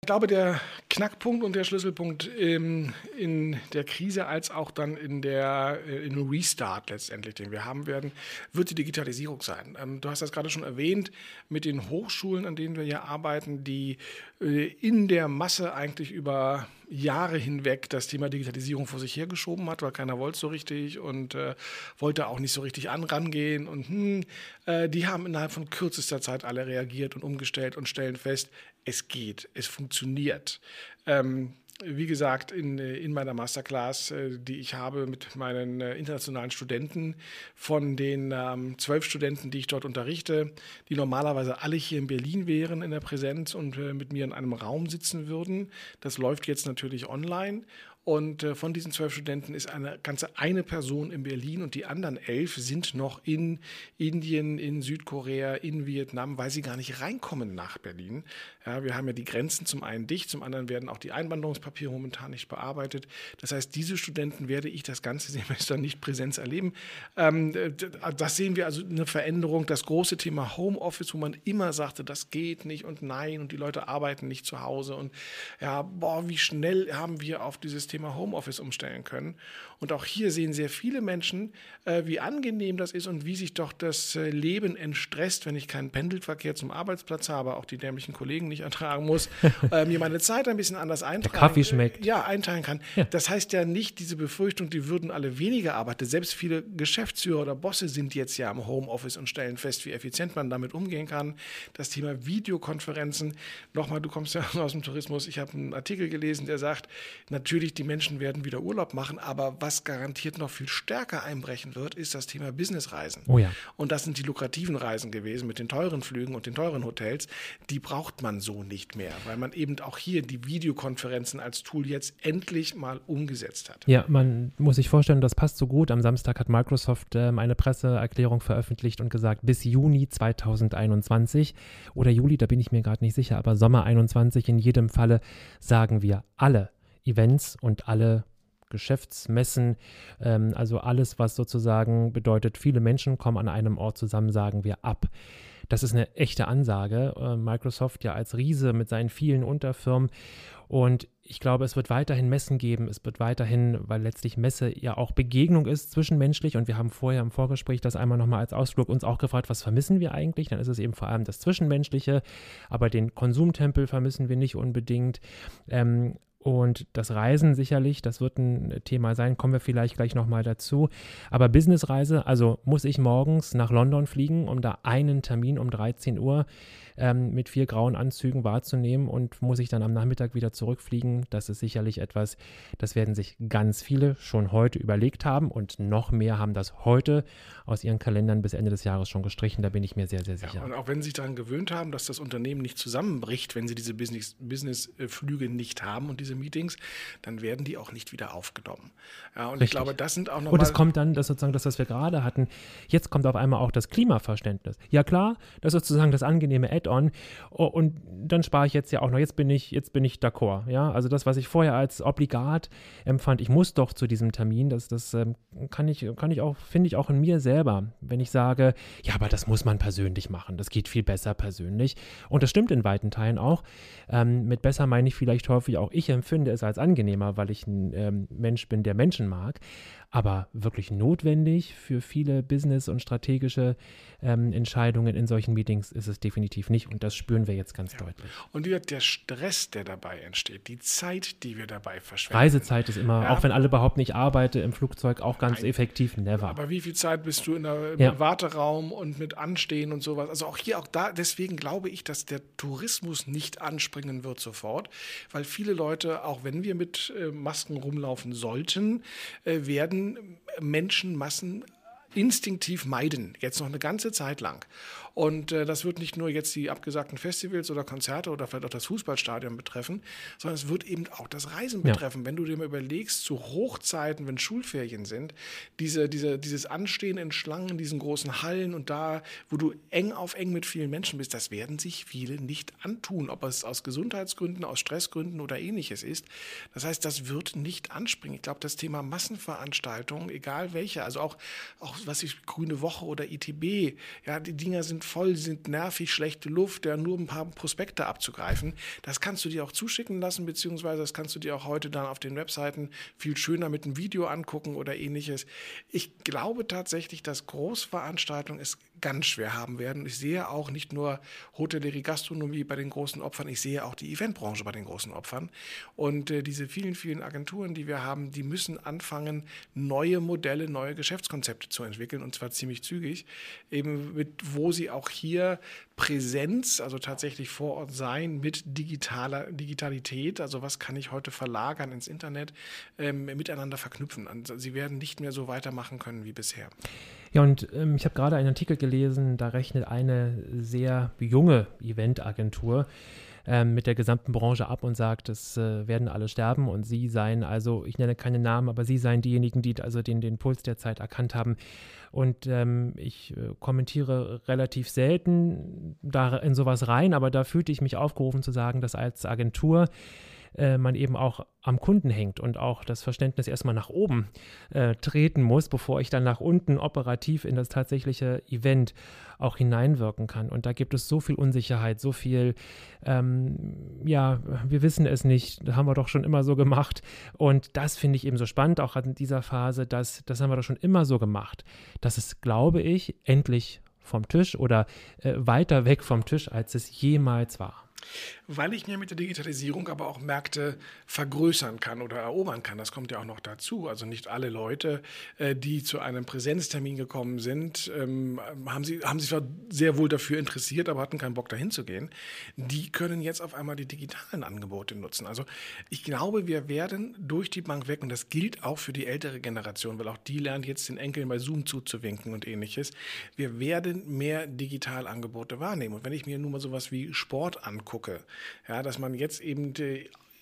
[SPEAKER 3] Ich glaube, der Knackpunkt und der Schlüsselpunkt ähm, in der Krise als auch dann in der äh, in Restart letztendlich, den wir haben werden, wird die Digitalisierung sein. Ähm, du hast das gerade schon erwähnt mit den Hochschulen, an denen wir hier arbeiten, die äh, in der Masse eigentlich über Jahre hinweg das Thema Digitalisierung vor sich hergeschoben hat, weil keiner wollte so richtig und äh, wollte auch nicht so richtig anrangehen. Und hm, äh, die haben innerhalb von kürzester Zeit alle reagiert und umgestellt und stellen fest, es geht, es funktioniert. Ähm, wie gesagt, in, in meiner Masterclass, äh, die ich habe mit meinen äh, internationalen Studenten, von den ähm, zwölf Studenten, die ich dort unterrichte, die normalerweise alle hier in Berlin wären in der Präsenz und äh, mit mir in einem Raum sitzen würden. Das läuft jetzt natürlich online. Und äh, von diesen zwölf Studenten ist eine ganze eine Person in Berlin und die anderen elf sind noch in Indien, in Südkorea, in Vietnam, weil sie gar nicht reinkommen nach Berlin. Ja, wir haben ja die Grenzen zum einen dicht, zum anderen werden auch die Einwanderungspapiere momentan nicht bearbeitet. Das heißt, diese Studenten werde ich das ganze *laughs* Semester nicht Präsenz erleben. Ähm, das sehen wir also eine Veränderung. Das große Thema Homeoffice, wo man immer sagte, das geht nicht und nein und die Leute arbeiten nicht zu Hause und ja, boah, wie schnell haben wir auf dieses Thema Homeoffice umstellen können. Und auch hier sehen sehr viele Menschen, äh, wie angenehm das ist und wie sich doch das äh, Leben entstresst, wenn ich keinen Pendelverkehr zum Arbeitsplatz habe, auch die dämlichen Kollegen nicht ertragen muss, *laughs* äh, mir meine Zeit ein bisschen anders eintragen.
[SPEAKER 2] Der Kaffee schmeckt.
[SPEAKER 3] Ja, einteilen kann. Ja. Das heißt ja nicht diese Befürchtung, die würden alle weniger arbeiten. Selbst viele Geschäftsführer oder Bosse sind jetzt ja im Homeoffice und stellen fest, wie effizient man damit umgehen kann. Das Thema Videokonferenzen. Nochmal, du kommst ja *laughs* aus dem Tourismus. Ich habe einen Artikel gelesen, der sagt, natürlich die die Menschen werden wieder Urlaub machen, aber was garantiert noch viel stärker einbrechen wird, ist das Thema Businessreisen.
[SPEAKER 2] Oh ja.
[SPEAKER 3] Und das sind die lukrativen Reisen gewesen mit den teuren Flügen und den teuren Hotels. Die braucht man so nicht mehr, weil man eben auch hier die Videokonferenzen als Tool jetzt endlich mal umgesetzt hat.
[SPEAKER 2] Ja, man muss sich vorstellen, das passt so gut. Am Samstag hat Microsoft ähm, eine Presseerklärung veröffentlicht und gesagt, bis Juni 2021 oder Juli, da bin ich mir gerade nicht sicher, aber Sommer 21 in jedem Falle sagen wir alle Events und alle Geschäftsmessen, ähm, also alles, was sozusagen bedeutet, viele Menschen kommen an einem Ort zusammen, sagen wir ab. Das ist eine echte Ansage. Äh, Microsoft ja als Riese mit seinen vielen Unterfirmen. Und ich glaube, es wird weiterhin Messen geben. Es wird weiterhin, weil letztlich Messe ja auch Begegnung ist zwischenmenschlich. Und wir haben vorher im Vorgespräch das einmal nochmal als Ausflug uns auch gefragt, was vermissen wir eigentlich? Dann ist es eben vor allem das Zwischenmenschliche. Aber den Konsumtempel vermissen wir nicht unbedingt. Ähm, und das Reisen sicherlich, das wird ein Thema sein, kommen wir vielleicht gleich nochmal dazu. Aber Businessreise, also muss ich morgens nach London fliegen, um da einen Termin um 13 Uhr ähm, mit vier grauen Anzügen wahrzunehmen und muss ich dann am Nachmittag wieder zurückfliegen. Das ist sicherlich etwas, das werden sich ganz viele schon heute überlegt haben und noch mehr haben das heute aus ihren Kalendern bis Ende des Jahres schon gestrichen. Da bin ich mir sehr, sehr sicher. Ja,
[SPEAKER 3] und auch wenn sie sich daran gewöhnt haben, dass das Unternehmen nicht zusammenbricht, wenn sie diese Business-Flüge Business nicht haben und diese Meetings, dann werden die auch nicht wieder aufgenommen. Ja, und Richtig. ich glaube, das sind auch noch
[SPEAKER 2] Und es kommt dann, das sozusagen das, was wir gerade hatten, jetzt kommt auf einmal auch das Klimaverständnis. Ja klar, das ist sozusagen das angenehme Add Add-on. Und dann spare ich jetzt ja auch noch, jetzt bin ich, jetzt bin ich d'accord. Ja, also das, was ich vorher als obligat empfand, ich muss doch zu diesem Termin, das, das ähm, kann ich, kann ich auch, finde ich auch in mir selber, wenn ich sage, ja, aber das muss man persönlich machen, das geht viel besser persönlich. Und das stimmt in weiten Teilen auch. Ähm, mit besser meine ich vielleicht häufig auch, ich empfinde es als angenehmer, weil ich ein ähm, Mensch bin, der Menschen mag. Aber wirklich notwendig für viele Business- und strategische ähm, Entscheidungen in solchen Meetings ist es definitiv nicht. Und das spüren wir jetzt ganz ja. deutlich.
[SPEAKER 3] Und der Stress, der dabei entsteht, die Zeit, die wir dabei verschwenden.
[SPEAKER 2] Reisezeit ist immer, ja. auch wenn alle behaupten, ich arbeite im Flugzeug, auch ganz Nein. effektiv, never.
[SPEAKER 3] Aber wie viel Zeit bist du in der, im ja. Warteraum und mit Anstehen und sowas? Also auch hier, auch da, deswegen glaube ich, dass der Tourismus nicht anspringen wird sofort, weil viele Leute, auch wenn wir mit äh, Masken rumlaufen sollten, äh, werden Menschenmassen instinktiv meiden, jetzt noch eine ganze Zeit lang. Und äh, das wird nicht nur jetzt die abgesagten Festivals oder Konzerte oder vielleicht auch das Fußballstadion betreffen, sondern es wird eben auch das Reisen ja. betreffen. Wenn du dir mal überlegst, zu Hochzeiten, wenn Schulferien sind, diese, diese, dieses Anstehen in Schlangen, in diesen großen Hallen und da, wo du eng auf eng mit vielen Menschen bist, das werden sich viele nicht antun, ob es aus Gesundheitsgründen, aus Stressgründen oder ähnliches ist. Das heißt, das wird nicht anspringen. Ich glaube, das Thema Massenveranstaltungen, egal welche, also auch, auch was ich, Grüne Woche oder ITB, ja, die Dinger sind voll, sind nervig, schlechte Luft, ja, nur ein paar Prospekte abzugreifen. Das kannst du dir auch zuschicken lassen, beziehungsweise das kannst du dir auch heute dann auf den Webseiten viel schöner mit einem Video angucken oder ähnliches. Ich glaube tatsächlich, dass Großveranstaltungen es ganz schwer haben werden. Ich sehe auch nicht nur Hotellerie, Gastronomie bei den großen Opfern, ich sehe auch die Eventbranche bei den großen Opfern. Und äh, diese vielen, vielen Agenturen, die wir haben, die müssen anfangen, neue Modelle, neue Geschäftskonzepte zu entwickeln und zwar ziemlich zügig, eben mit, wo sie auch hier Präsenz, also tatsächlich vor Ort sein mit digitaler Digitalität, also was kann ich heute verlagern ins Internet, ähm, miteinander verknüpfen. Also sie werden nicht mehr so weitermachen können wie bisher.
[SPEAKER 2] Ja, und ähm, ich habe gerade einen Artikel gelesen, da rechnet eine sehr junge Eventagentur ähm, mit der gesamten Branche ab und sagt, es äh, werden alle sterben und sie seien, also ich nenne keine Namen, aber sie seien diejenigen, die also den, den Puls der Zeit erkannt haben. Und ähm, ich äh, kommentiere relativ selten da in sowas rein, aber da fühlte ich mich aufgerufen zu sagen, dass als Agentur äh, man eben auch am Kunden hängt und auch das Verständnis erstmal nach oben äh, treten muss, bevor ich dann nach unten operativ in das tatsächliche Event auch hineinwirken kann. Und da gibt es so viel Unsicherheit, so viel, ähm, ja, wir wissen es nicht, das haben wir doch schon immer so gemacht. Und das finde ich eben so spannend, auch in dieser Phase, dass das haben wir doch schon immer so gemacht. Das ist, glaube ich, endlich vom Tisch oder äh, weiter weg vom Tisch, als es jemals war
[SPEAKER 3] weil ich mir mit der Digitalisierung aber auch Märkte vergrößern kann oder erobern kann. Das kommt ja auch noch dazu. Also nicht alle Leute, äh, die zu einem Präsenztermin gekommen sind, ähm, haben, sie, haben sich zwar sehr wohl dafür interessiert, aber hatten keinen Bock dahin zu gehen. Die können jetzt auf einmal die digitalen Angebote nutzen. Also ich glaube, wir werden durch die Bank weg, und das gilt auch für die ältere Generation, weil auch die lernt jetzt den Enkeln bei Zoom zuzuwinken und ähnliches. Wir werden mehr Digitalangebote wahrnehmen. Und wenn ich mir nun mal sowas wie Sport angucke, ja, dass man jetzt eben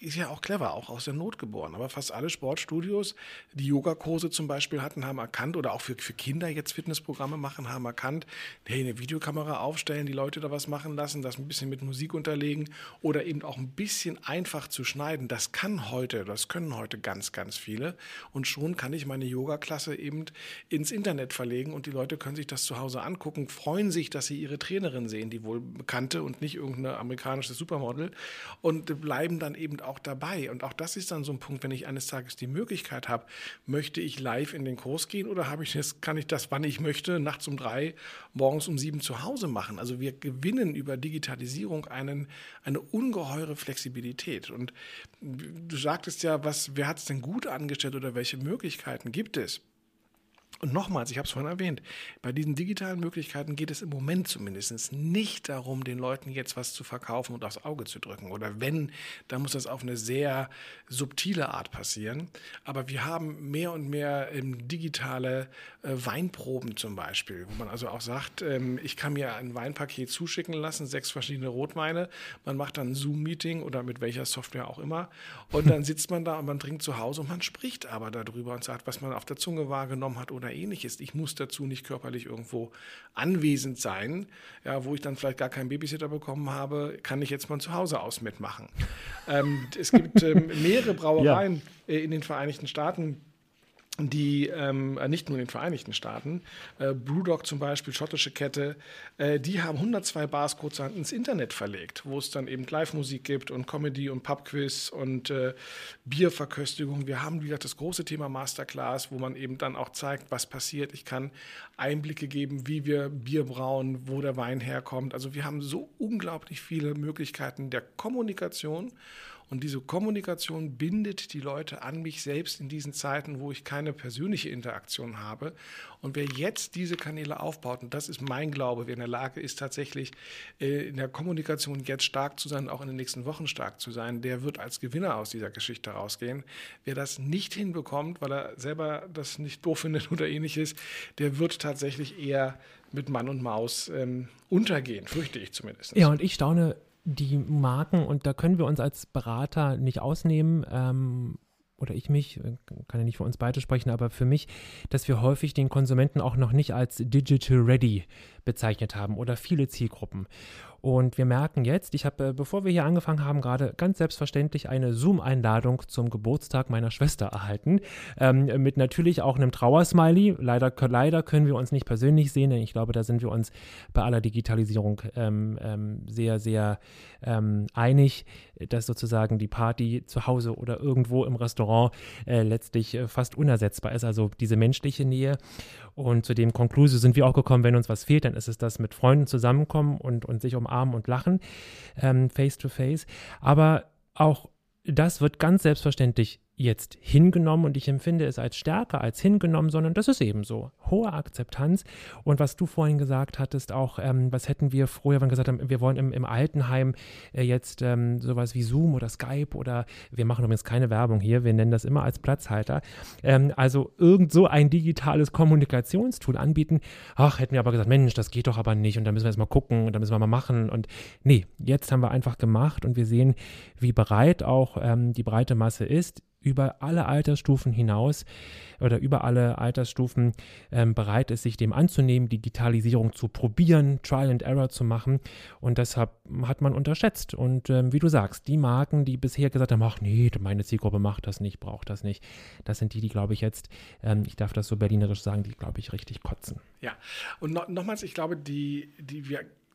[SPEAKER 3] ist ja auch clever, auch aus der Not geboren. Aber fast alle Sportstudios, die Yogakurse zum Beispiel hatten, haben erkannt oder auch für, für Kinder jetzt Fitnessprogramme machen, haben erkannt, hey, eine Videokamera aufstellen, die Leute da was machen lassen, das ein bisschen mit Musik unterlegen oder eben auch ein bisschen einfach zu schneiden. Das kann heute, das können heute ganz, ganz viele. Und schon kann ich meine Yoga-Klasse eben ins Internet verlegen und die Leute können sich das zu Hause angucken, freuen sich, dass sie ihre Trainerin sehen, die wohl bekannte und nicht irgendeine amerikanische Supermodel und bleiben dann eben auch auch dabei. Und auch das ist dann so ein Punkt, wenn ich eines Tages die Möglichkeit habe, möchte ich live in den Kurs gehen oder habe ich das, kann ich das, wann ich möchte, nachts um drei, morgens um sieben zu Hause machen. Also wir gewinnen über Digitalisierung einen, eine ungeheure Flexibilität. Und du sagtest ja, was, wer hat es denn gut angestellt oder welche Möglichkeiten gibt es? Und nochmals, ich habe es vorhin erwähnt, bei diesen digitalen Möglichkeiten geht es im Moment zumindest nicht darum, den Leuten jetzt was zu verkaufen und aufs Auge zu drücken. Oder wenn, dann muss das auf eine sehr subtile Art passieren. Aber wir haben mehr und mehr ähm, digitale äh, Weinproben zum Beispiel, wo man also auch sagt, ähm, ich kann mir ein Weinpaket zuschicken lassen, sechs verschiedene Rotweine. Man macht dann ein Zoom-Meeting oder mit welcher Software auch immer. Und dann sitzt man da und man trinkt zu Hause und man spricht aber darüber und sagt, was man auf der Zunge wahrgenommen hat oder ähnliches. Ich muss dazu nicht körperlich irgendwo anwesend sein, ja, wo ich dann vielleicht gar keinen Babysitter bekommen habe, kann ich jetzt von zu Hause aus mitmachen. ähm, es gibt ähm, mehrere Brauereien ja. äh, in den Vereinigten Staaten, die ähm, äh, nicht nur in den Vereinigten Staaten, äh, Brewdog zum Beispiel, schottische Kette, äh, die haben 102 Bars kurzerhand ins Internet verlegt, wo es dann eben Live-Musik gibt und Comedy und Pubquiz und äh, Bierverköstigung. Wir haben, wie gesagt, das große Thema Masterclass, wo man eben dann auch zeigt, was passiert. Ich kann Einblicke geben, wie wir Bier brauen, wo der Wein herkommt. Also wir haben so unglaublich viele Möglichkeiten der Kommunikation und diese Kommunikation bindet die Leute an mich selbst in diesen Zeiten, wo ich keine persönliche Interaktion habe. Und wer jetzt diese Kanäle aufbaut, und das ist mein Glaube, wer in der Lage ist, tatsächlich äh, in der Kommunikation jetzt stark zu sein, auch in den nächsten Wochen stark zu sein, der wird als Gewinner aus dieser Geschichte rausgehen. Wer das nicht hinbekommt, weil er selber das nicht doof findet *laughs* oder ähnliches, der wird tatsächlich eher mit Mann und Maus ähm, untergehen, fürchte ich zumindest.
[SPEAKER 2] Ja, und ich staune die Marken, und da können wir uns als Berater nicht ausnehmen, ähm, oder ich mich, kann ja nicht für uns beide sprechen, aber für mich, dass wir häufig den Konsumenten auch noch nicht als digital ready bezeichnet haben oder viele Zielgruppen. Und wir merken jetzt, ich habe, äh, bevor wir hier angefangen haben, gerade ganz selbstverständlich eine Zoom-Einladung zum Geburtstag meiner Schwester erhalten. Ähm, mit natürlich auch einem Trauersmiley. Leider, leider können wir uns nicht persönlich sehen, denn ich glaube, da sind wir uns bei aller Digitalisierung ähm, ähm, sehr, sehr ähm, einig, dass sozusagen die Party zu Hause oder irgendwo im Restaurant äh, letztlich äh, fast unersetzbar ist. Also diese menschliche Nähe. Und zu dem Konklusion sind wir auch gekommen, wenn uns was fehlt, dann ist es das mit Freunden zusammenkommen und, und sich umarmen und lachen, ähm, face to face. Aber auch das wird ganz selbstverständlich jetzt hingenommen und ich empfinde es als stärker als hingenommen, sondern das ist eben so. Hohe Akzeptanz. Und was du vorhin gesagt hattest, auch, ähm, was hätten wir früher, wenn wir gesagt haben, wir wollen im, im Altenheim äh, jetzt ähm, sowas wie Zoom oder Skype oder wir machen übrigens keine Werbung hier, wir nennen das immer als Platzhalter. Ähm, also irgend so ein digitales Kommunikationstool anbieten. Ach, hätten wir aber gesagt, Mensch, das geht doch aber nicht und da müssen wir jetzt mal gucken und da müssen wir mal machen. Und nee, jetzt haben wir einfach gemacht und wir sehen, wie bereit auch ähm, die breite Masse ist über alle Altersstufen hinaus oder über alle Altersstufen ähm, bereit ist, sich dem anzunehmen, Digitalisierung zu probieren, Trial and Error zu machen. Und deshalb hat man unterschätzt. Und ähm, wie du sagst, die Marken, die bisher gesagt haben, ach nee, meine Zielgruppe macht das nicht, braucht das nicht, das sind die, die, glaube ich, jetzt, ähm, ich darf das so berlinerisch sagen, die, glaube ich, richtig kotzen.
[SPEAKER 3] Ja, und no nochmals, ich glaube, die, die,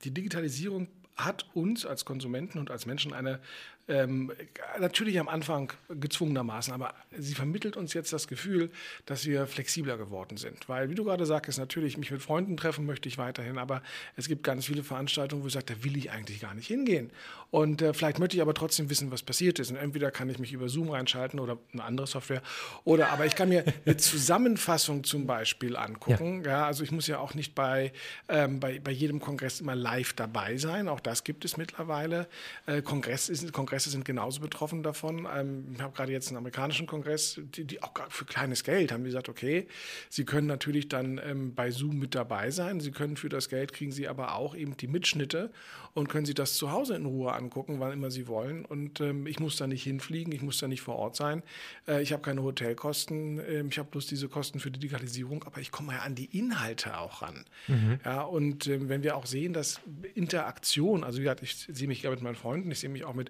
[SPEAKER 3] die Digitalisierung hat uns als Konsumenten und als Menschen eine ähm, natürlich am Anfang gezwungenermaßen, aber sie vermittelt uns jetzt das Gefühl, dass wir flexibler geworden sind. Weil, wie du gerade sagst, natürlich, mich mit Freunden treffen möchte ich weiterhin, aber es gibt ganz viele Veranstaltungen, wo ich sage, da will ich eigentlich gar nicht hingehen. Und äh, vielleicht möchte ich aber trotzdem wissen, was passiert ist. Und entweder kann ich mich über Zoom reinschalten oder eine andere Software, oder aber ich kann mir eine Zusammenfassung zum Beispiel angucken. Ja. ja also ich muss ja auch nicht bei, ähm, bei, bei jedem Kongress immer live dabei sein. Auch das gibt es mittlerweile. Äh, Kongress ist, Kongress Kongresse sind genauso betroffen davon. Ähm, ich habe gerade jetzt einen amerikanischen Kongress, die, die, auch für kleines Geld haben gesagt, okay, sie können natürlich dann ähm, bei Zoom mit dabei sein. Sie können für das Geld kriegen sie aber auch eben die Mitschnitte und können sich das zu Hause in Ruhe angucken, wann immer sie wollen. Und ähm, ich muss da nicht hinfliegen, ich muss da nicht vor Ort sein. Äh, ich habe keine Hotelkosten, äh, ich habe bloß diese Kosten für die Digitalisierung, aber ich komme ja an die Inhalte auch ran. Mhm. Ja, und äh, wenn wir auch sehen, dass Interaktion, also wie gesagt, ich sehe mich ja mit meinen Freunden, ich sehe mich auch mit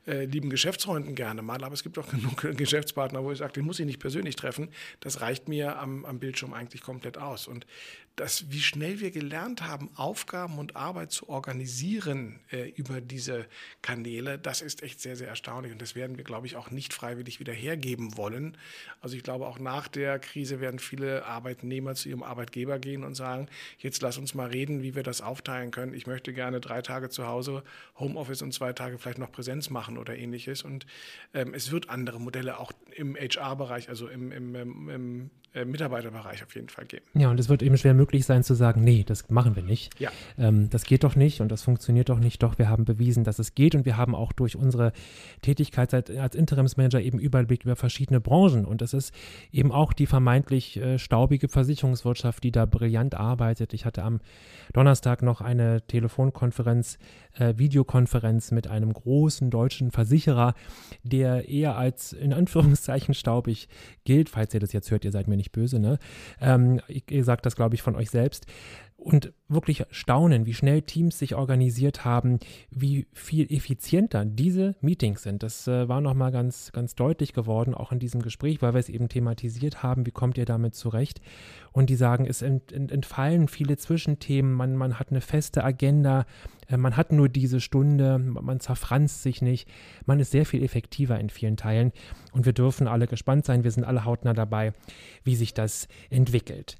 [SPEAKER 3] äh, lieben Geschäftsfreunden gerne mal, aber es gibt auch *laughs* genug Geschäftspartner, wo ich sage, den muss ich nicht persönlich treffen. Das reicht mir am, am Bildschirm eigentlich komplett aus. Und dass wie schnell wir gelernt haben, Aufgaben und Arbeit zu organisieren äh, über diese Kanäle, das ist echt sehr, sehr erstaunlich. Und das werden wir, glaube ich, auch nicht freiwillig wieder hergeben wollen. Also ich glaube, auch nach der Krise werden viele Arbeitnehmer zu ihrem Arbeitgeber gehen und sagen, jetzt lass uns mal reden, wie wir das aufteilen können. Ich möchte gerne drei Tage zu Hause Homeoffice und zwei Tage vielleicht noch Präsenz machen oder ähnliches. Und ähm, es wird andere Modelle auch im HR-Bereich, also im, im, im, im äh, Mitarbeiterbereich auf jeden Fall geben.
[SPEAKER 2] Ja, und es wird eben schwer möglich sein zu sagen, nee, das machen wir nicht. Ja. Ähm, das geht doch nicht und das funktioniert doch nicht. Doch wir haben bewiesen, dass es geht und wir haben auch durch unsere Tätigkeit als Interimsmanager eben Überblick über verschiedene Branchen und es ist eben auch die vermeintlich äh, staubige Versicherungswirtschaft, die da brillant arbeitet. Ich hatte am Donnerstag noch eine Telefonkonferenz äh, Videokonferenz mit einem großen deutschen Versicherer, der eher als in Anführungszeichen staubig gilt. Falls ihr das jetzt hört, ihr seid mir nicht böse, ne? Ähm, ihr sagt das, glaube ich, von euch selbst und wirklich staunen, wie schnell Teams sich organisiert haben, wie viel effizienter diese Meetings sind. Das äh, war nochmal ganz, ganz deutlich geworden, auch in diesem Gespräch, weil wir es eben thematisiert haben, wie kommt ihr damit zurecht? Und die sagen, es ent, ent, entfallen viele Zwischenthemen, man, man hat eine feste Agenda, äh, man hat nur diese Stunde, man zerfranst sich nicht, man ist sehr viel effektiver in vielen Teilen und wir dürfen alle gespannt sein, wir sind alle hautnah dabei, wie sich das entwickelt.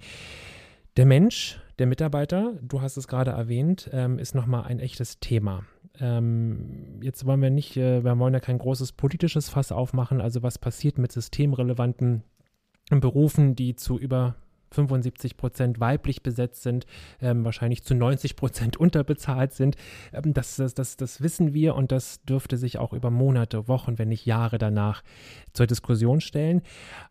[SPEAKER 2] Der Mensch, der Mitarbeiter, du hast es gerade erwähnt, ähm, ist nochmal ein echtes Thema. Ähm, jetzt wollen wir nicht, äh, wir wollen ja kein großes politisches Fass aufmachen, also was passiert mit systemrelevanten Berufen, die zu über 75 Prozent weiblich besetzt sind, ähm, wahrscheinlich zu 90 Prozent *laughs* unterbezahlt sind. Ähm, das, das, das, das wissen wir und das dürfte sich auch über Monate, Wochen, wenn nicht Jahre danach zur Diskussion stellen.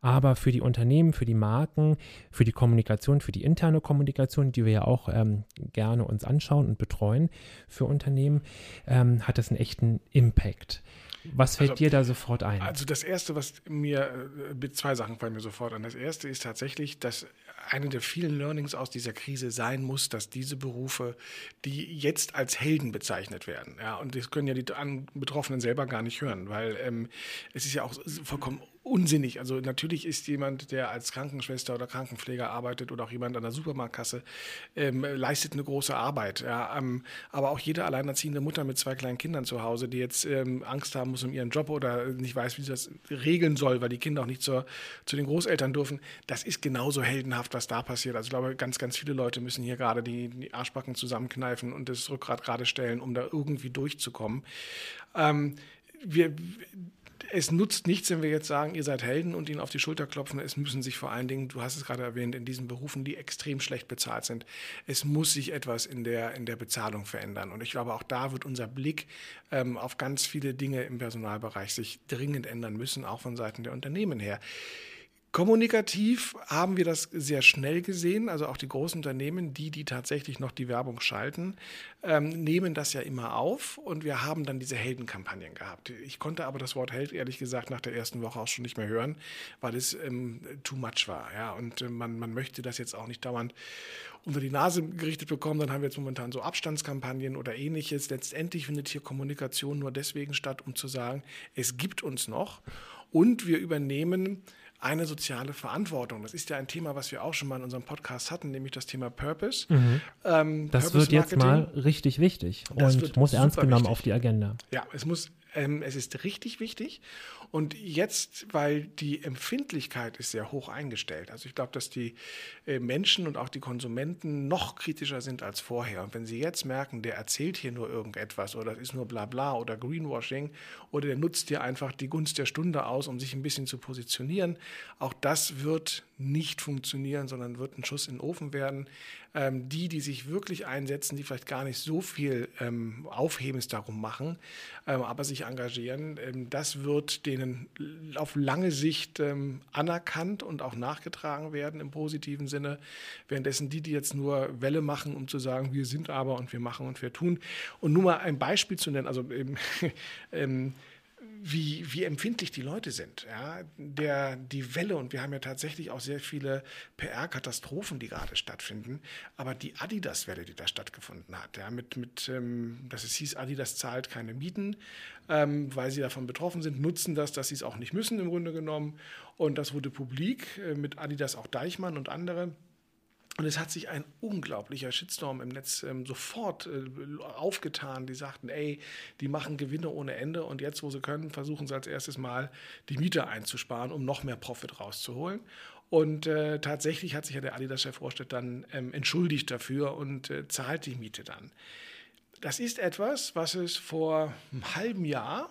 [SPEAKER 2] Aber für die Unternehmen, für die Marken, für die Kommunikation, für die interne Kommunikation, die wir ja auch ähm, gerne uns anschauen und betreuen für Unternehmen, ähm, hat das einen echten Impact. Was fällt also, dir da sofort ein?
[SPEAKER 3] Also das Erste, was mir, äh, zwei Sachen fallen mir sofort an. Das Erste ist tatsächlich, dass eine der vielen Learnings aus dieser Krise sein muss, dass diese Berufe, die jetzt als Helden bezeichnet werden, ja, und das können ja die Betroffenen selber gar nicht hören, weil ähm, es ist ja auch vollkommen unsinnig. Also natürlich ist jemand, der als Krankenschwester oder Krankenpfleger arbeitet oder auch jemand an der Supermarktkasse, ähm, leistet eine große Arbeit. Ja, ähm, aber auch jede alleinerziehende Mutter mit zwei kleinen Kindern zu Hause, die jetzt ähm, Angst haben muss um ihren Job oder nicht weiß, wie sie das regeln soll, weil die Kinder auch nicht zur, zu den Großeltern dürfen, das ist genauso heldenhaft, was da passiert. Also ich glaube, ganz, ganz viele Leute müssen hier gerade die, die Arschbacken zusammenkneifen und das Rückgrat gerade stellen, um da irgendwie durchzukommen. Ähm, wir, es nutzt nichts, wenn wir jetzt sagen, ihr seid Helden und ihnen auf die Schulter klopfen. Es müssen sich vor allen Dingen, du hast es gerade erwähnt, in diesen Berufen, die extrem schlecht bezahlt sind, es muss sich etwas in der, in der Bezahlung verändern. Und ich glaube, auch da wird unser Blick ähm, auf ganz viele Dinge im Personalbereich sich dringend ändern müssen, auch von Seiten der Unternehmen her. Kommunikativ haben wir das sehr schnell gesehen. Also auch die großen Unternehmen, die, die tatsächlich noch die Werbung schalten, ähm, nehmen das ja immer auf. Und wir haben dann diese Heldenkampagnen gehabt. Ich konnte aber das Wort Held ehrlich gesagt nach der ersten Woche auch schon nicht mehr hören, weil es ähm, too much war. Ja? Und äh, man, man möchte das jetzt auch nicht dauernd unter die Nase gerichtet bekommen. Dann haben wir jetzt momentan so Abstandskampagnen oder ähnliches. Letztendlich findet hier Kommunikation nur deswegen statt, um zu sagen, es gibt uns noch. Und wir übernehmen eine soziale Verantwortung. Das ist ja ein Thema, was wir auch schon mal in unserem Podcast hatten, nämlich das Thema Purpose.
[SPEAKER 2] Mhm. Ähm, das Purpose wird jetzt mal richtig wichtig und muss ernst genommen wichtig. auf die Agenda.
[SPEAKER 3] Ja, es muss ähm, es ist richtig wichtig. Und jetzt, weil die Empfindlichkeit ist sehr hoch eingestellt. Also ich glaube, dass die äh, Menschen und auch die Konsumenten noch kritischer sind als vorher. Und wenn sie jetzt merken, der erzählt hier nur irgendetwas oder das ist nur Blabla oder Greenwashing oder der nutzt hier einfach die Gunst der Stunde aus, um sich ein bisschen zu positionieren, auch das wird nicht funktionieren, sondern wird ein Schuss in den Ofen werden. Ähm, die, die sich wirklich einsetzen, die vielleicht gar nicht so viel ähm, Aufhebens darum machen, ähm, aber sich engagieren, ähm, das wird denen auf lange Sicht ähm, anerkannt und auch nachgetragen werden im positiven Sinne. Währenddessen die, die jetzt nur Welle machen, um zu sagen, wir sind aber und wir machen und wir tun. Und nur mal ein Beispiel zu nennen, also *laughs* ähm, wie, wie empfindlich die Leute sind. Ja? Der, die Welle, und wir haben ja tatsächlich auch sehr viele PR-Katastrophen, die gerade stattfinden, aber die Adidas-Welle, die da stattgefunden hat, ja? mit, mit ähm, dass es hieß, Adidas zahlt keine Mieten, ähm, weil sie davon betroffen sind, nutzen das, dass sie es auch nicht müssen im Grunde genommen. Und das wurde publik äh, mit Adidas auch Deichmann und andere. Und es hat sich ein unglaublicher Shitstorm im Netz ähm, sofort äh, aufgetan. Die sagten, ey, die machen Gewinne ohne Ende und jetzt, wo sie können, versuchen sie als erstes mal die Miete einzusparen, um noch mehr Profit rauszuholen. Und äh, tatsächlich hat sich ja der Adidas-Chef Vorstedt dann ähm, entschuldigt dafür und äh, zahlt die Miete dann. Das ist etwas, was es vor einem halben Jahr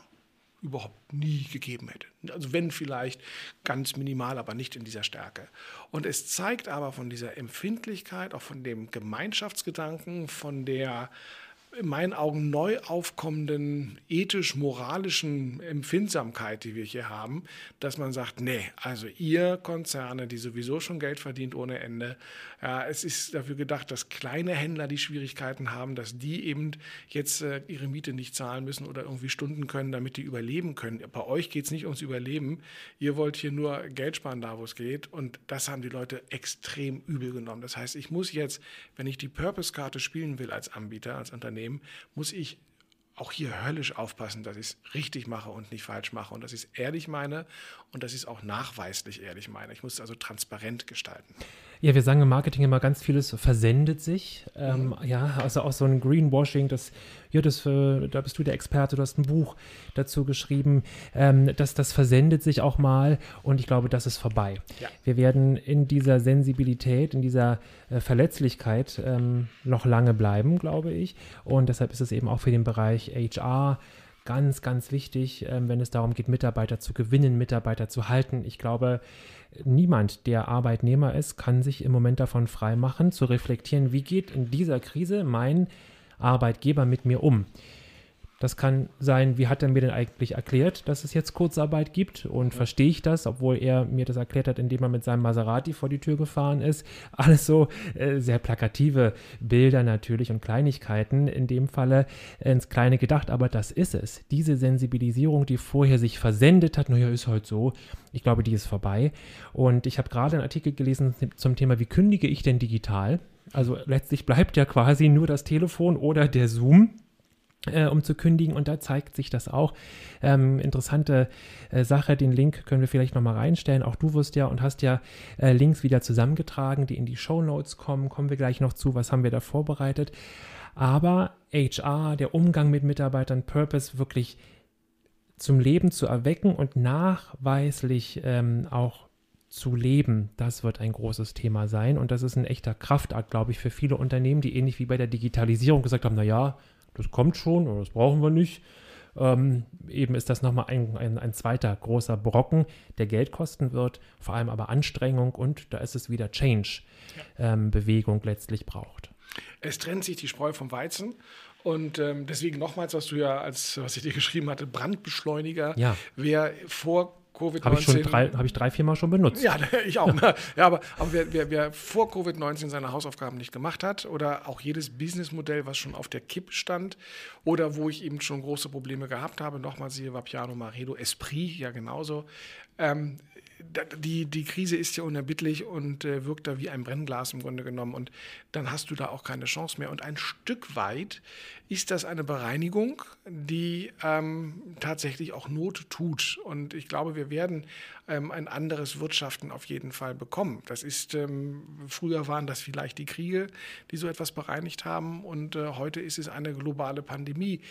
[SPEAKER 3] überhaupt nie gegeben hätte. Also wenn vielleicht ganz minimal, aber nicht in dieser Stärke. Und es zeigt aber von dieser Empfindlichkeit, auch von dem Gemeinschaftsgedanken, von der in meinen Augen neu aufkommenden ethisch-moralischen Empfindsamkeit, die wir hier haben, dass man sagt, nee, also ihr Konzerne, die sowieso schon Geld verdient ohne Ende, ja, es ist dafür gedacht, dass kleine Händler die Schwierigkeiten haben, dass die eben jetzt äh, ihre Miete nicht zahlen müssen oder irgendwie Stunden können, damit die überleben können. Bei euch geht es nicht ums Überleben. Ihr wollt hier nur Geld sparen, da wo es geht. Und das haben die Leute extrem übel genommen. Das heißt, ich muss jetzt, wenn ich die Purpose-Karte spielen will als Anbieter, als Unternehmen, muss ich auch hier höllisch aufpassen, dass ich es richtig mache und nicht falsch mache und dass ich es ehrlich meine und dass ich es auch nachweislich ehrlich meine. Ich muss es also transparent gestalten.
[SPEAKER 2] Ja, wir sagen im Marketing immer ganz vieles versendet sich. Ähm, mhm. Ja, also auch so ein Greenwashing, das, ja, das, äh, da bist du der Experte, du hast ein Buch dazu geschrieben, ähm, das, das versendet sich auch mal und ich glaube, das ist vorbei. Ja. Wir werden in dieser Sensibilität, in dieser äh, Verletzlichkeit ähm, noch lange bleiben, glaube ich. Und deshalb ist es eben auch für den Bereich HR ganz, ganz wichtig, ähm, wenn es darum geht, Mitarbeiter zu gewinnen, Mitarbeiter zu halten. Ich glaube, niemand, der Arbeitnehmer ist, kann sich im Moment davon freimachen, zu reflektieren, wie geht in dieser Krise mein Arbeitgeber mit mir um. Das kann sein, wie hat er mir denn eigentlich erklärt, dass es jetzt Kurzarbeit gibt und verstehe ich das, obwohl er mir das erklärt hat, indem er mit seinem Maserati vor die Tür gefahren ist. *laughs* Alles so äh, sehr plakative Bilder natürlich und Kleinigkeiten, in dem Falle ins Kleine gedacht, aber das ist es. Diese Sensibilisierung, die vorher sich versendet hat, naja, ist halt so, ich glaube, die ist vorbei. Und ich habe gerade einen Artikel gelesen zum Thema, wie kündige ich denn digital? Also letztlich bleibt ja quasi nur das Telefon oder der Zoom äh, um zu kündigen. Und da zeigt sich das auch. Ähm, interessante äh, Sache, den Link können wir vielleicht nochmal reinstellen. Auch du wirst ja und hast ja äh, Links wieder zusammengetragen, die in die Show Notes kommen. Kommen wir gleich noch zu, was haben wir da vorbereitet. Aber HR, der Umgang mit Mitarbeitern, Purpose wirklich zum Leben zu erwecken und nachweislich ähm, auch zu leben, das wird ein großes Thema sein. Und das ist ein echter Kraftakt, glaube ich, für viele Unternehmen, die ähnlich wie bei der Digitalisierung gesagt haben, naja, das kommt schon oder das brauchen wir nicht. Ähm, eben ist das nochmal ein, ein, ein, zweiter großer Brocken, der Geld kosten wird, vor allem aber Anstrengung und da ist es wieder Change-Bewegung ja. ähm, letztlich braucht.
[SPEAKER 3] Es trennt sich die Spreu vom Weizen. Und ähm, deswegen nochmals, was du ja als, was ich dir geschrieben hatte, Brandbeschleuniger. Ja. Wer vor Covid-19.
[SPEAKER 2] Habe ich, schon drei, hab ich drei, vier Mal schon benutzt.
[SPEAKER 3] Ja, *laughs* ich auch. Ne? ja, aber, aber wer, wer, wer vor Covid-19 seine Hausaufgaben nicht gemacht hat oder auch jedes Businessmodell, was schon auf der Kippe stand oder wo ich eben schon große Probleme gehabt habe, nochmal siehe Vapiano, Maredo, Esprit, ja genauso, ähm, die, die Krise ist ja unerbittlich und äh, wirkt da wie ein Brennglas im Grunde genommen. Und dann hast du da auch keine Chance mehr. Und ein Stück weit ist das eine Bereinigung, die ähm, tatsächlich auch Not tut. Und ich glaube, wir werden ähm, ein anderes Wirtschaften auf jeden Fall bekommen. Das ist, ähm, früher waren das vielleicht die Kriege, die so etwas bereinigt haben. Und äh, heute ist es eine globale Pandemie,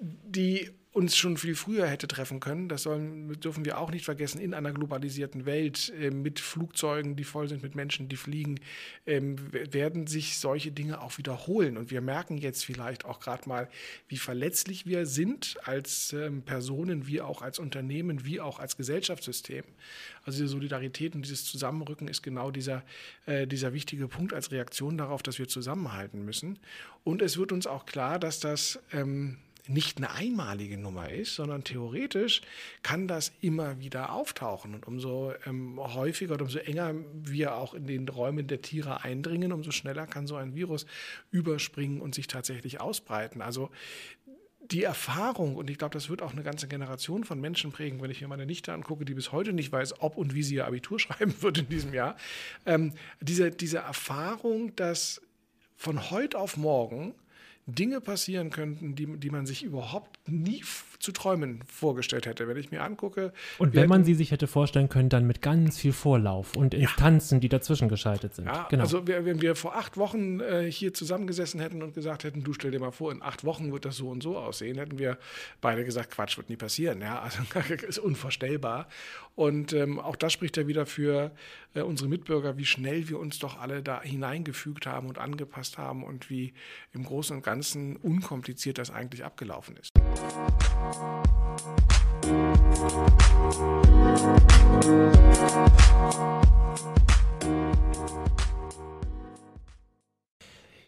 [SPEAKER 3] die uns schon viel früher hätte treffen können. Das sollen, dürfen wir auch nicht vergessen. In einer globalisierten Welt äh, mit Flugzeugen, die voll sind, mit Menschen, die fliegen, ähm, werden sich solche Dinge auch wiederholen. Und wir merken jetzt vielleicht auch gerade mal, wie verletzlich wir sind als ähm, Personen, wie auch als Unternehmen, wie auch als Gesellschaftssystem. Also diese Solidarität und dieses Zusammenrücken ist genau dieser, äh, dieser wichtige Punkt als Reaktion darauf, dass wir zusammenhalten müssen. Und es wird uns auch klar, dass das ähm, nicht eine einmalige Nummer ist, sondern theoretisch kann das immer wieder auftauchen. Und umso ähm, häufiger und umso enger wir auch in den Räumen der Tiere eindringen, umso schneller kann so ein Virus überspringen und sich tatsächlich ausbreiten. Also die Erfahrung, und ich glaube, das wird auch eine ganze Generation von Menschen prägen, wenn ich mir meine Nichte angucke, die bis heute nicht weiß, ob und wie sie ihr Abitur *laughs* schreiben wird in diesem Jahr, ähm, diese, diese Erfahrung, dass von heute auf morgen Dinge passieren könnten, die, die man sich überhaupt nie zu träumen vorgestellt hätte. Wenn ich mir angucke.
[SPEAKER 2] Und wenn man sie sich hätte vorstellen können, dann mit ganz viel Vorlauf und Instanzen, ja. die dazwischen geschaltet sind.
[SPEAKER 3] Ja, genau. Also wenn wir vor acht Wochen äh, hier zusammengesessen hätten und gesagt hätten, du stell dir mal vor, in acht Wochen wird das so und so aussehen, hätten wir beide gesagt, Quatsch, wird nie passieren. Ja, also *laughs* ist unvorstellbar. Und ähm, auch das spricht ja wieder für äh, unsere Mitbürger, wie schnell wir uns doch alle da hineingefügt haben und angepasst haben und wie im Großen und Ganzen unkompliziert das eigentlich abgelaufen ist.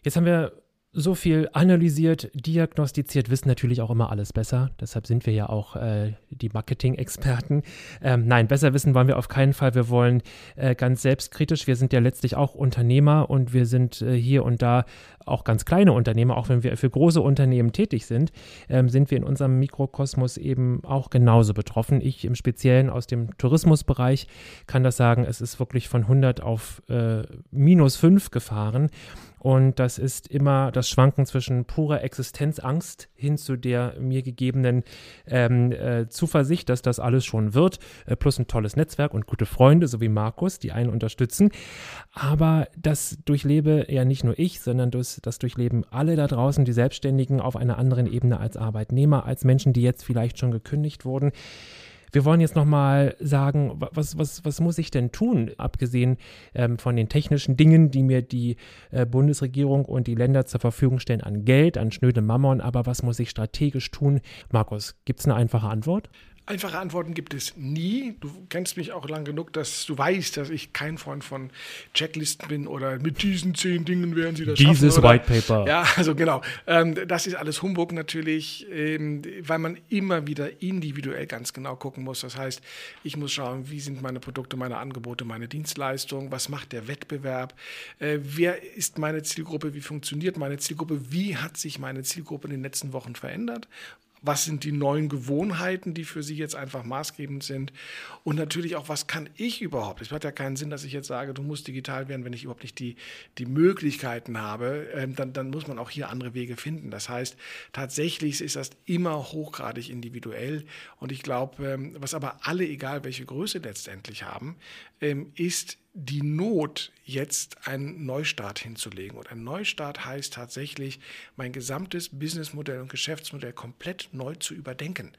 [SPEAKER 2] Jetzt haben wir so viel analysiert, diagnostiziert, wissen natürlich auch immer alles besser. Deshalb sind wir ja auch äh, die Marketing-Experten. Ähm, nein, besser wissen wollen wir auf keinen Fall. Wir wollen äh, ganz selbstkritisch. Wir sind ja letztlich auch Unternehmer und wir sind äh, hier und da auch ganz kleine Unternehmer, auch wenn wir für große Unternehmen tätig sind, ähm, sind wir in unserem Mikrokosmos eben auch genauso betroffen. Ich im Speziellen aus dem Tourismusbereich kann das sagen, es ist wirklich von 100 auf äh, minus 5 gefahren. Und das ist immer das Schwanken zwischen purer Existenzangst hin zu der mir gegebenen ähm, äh, Zuversicht, dass das alles schon wird, äh, plus ein tolles Netzwerk und gute Freunde, so wie Markus, die einen unterstützen. Aber das durchlebe ja nicht nur ich, sondern das, das durchleben alle da draußen, die Selbstständigen auf einer anderen Ebene als Arbeitnehmer, als Menschen, die jetzt vielleicht schon gekündigt wurden. Wir wollen jetzt nochmal sagen, was, was, was muss ich denn tun, abgesehen ähm, von den technischen Dingen, die mir die äh, Bundesregierung und die Länder zur Verfügung stellen an Geld, an schnöde Mammon, aber was muss ich strategisch tun? Markus, gibt es eine einfache Antwort?
[SPEAKER 3] Einfache Antworten gibt es nie. Du kennst mich auch lang genug, dass du weißt, dass ich kein Freund von Checklisten bin oder mit diesen zehn Dingen werden sie das
[SPEAKER 2] Dieses
[SPEAKER 3] schaffen.
[SPEAKER 2] Dieses White Paper.
[SPEAKER 3] Ja, also genau. Ähm, das ist alles Humbug natürlich, ähm, weil man immer wieder individuell ganz genau gucken muss. Das heißt, ich muss schauen, wie sind meine Produkte, meine Angebote, meine Dienstleistungen, was macht der Wettbewerb, äh, wer ist meine Zielgruppe, wie funktioniert meine Zielgruppe, wie hat sich meine Zielgruppe in den letzten Wochen verändert was sind die neuen Gewohnheiten, die für Sie jetzt einfach maßgebend sind und natürlich auch, was kann ich überhaupt? Es hat ja keinen Sinn, dass ich jetzt sage, du musst digital werden, wenn ich überhaupt nicht die, die Möglichkeiten habe, ähm, dann, dann muss man auch hier andere Wege finden. Das heißt, tatsächlich ist das immer hochgradig individuell und ich glaube, ähm, was aber alle, egal welche Größe letztendlich haben, ähm, ist die Not, jetzt einen Neustart hinzulegen. Und ein Neustart heißt tatsächlich, mein gesamtes Businessmodell und Geschäftsmodell komplett neu zu überdenken.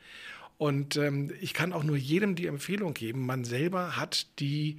[SPEAKER 3] Und ähm, ich kann auch nur jedem die Empfehlung geben, man selber hat die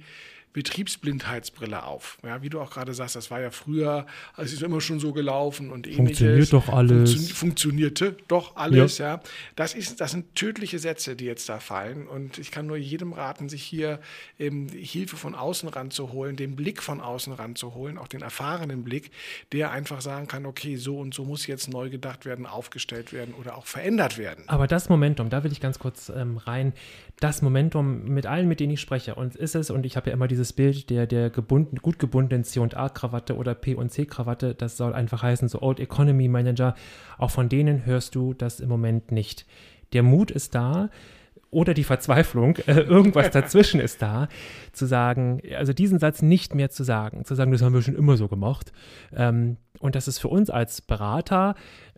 [SPEAKER 3] Betriebsblindheitsbrille auf. Ja, wie du auch gerade sagst, das war ja früher, es ist immer schon so gelaufen und
[SPEAKER 2] ähnliches. Funktioniert doch alles. Funktio
[SPEAKER 3] funktionierte doch alles, ja. ja. Das, ist, das sind tödliche Sätze, die jetzt da fallen. Und ich kann nur jedem raten, sich hier ähm, Hilfe von außen ranzuholen, den Blick von außen ranzuholen, auch den erfahrenen Blick, der einfach sagen kann, okay, so und so muss jetzt neu gedacht werden, aufgestellt werden oder auch verändert werden.
[SPEAKER 2] Aber das Momentum, da will ich ganz kurz ähm, rein, das Momentum mit allen, mit denen ich spreche, und ist es, und ich habe ja immer dieses Bild der, der gebunden, gut gebundenen C&A-Krawatte oder P- und C-Krawatte, das soll einfach heißen, so Old Economy Manager, auch von denen hörst du das im Moment nicht. Der Mut ist da, oder die Verzweiflung, äh, irgendwas *laughs* dazwischen ist da, zu sagen, also diesen Satz nicht mehr zu sagen, zu sagen, das haben wir schon immer so gemacht. Ähm, und das ist für uns als Berater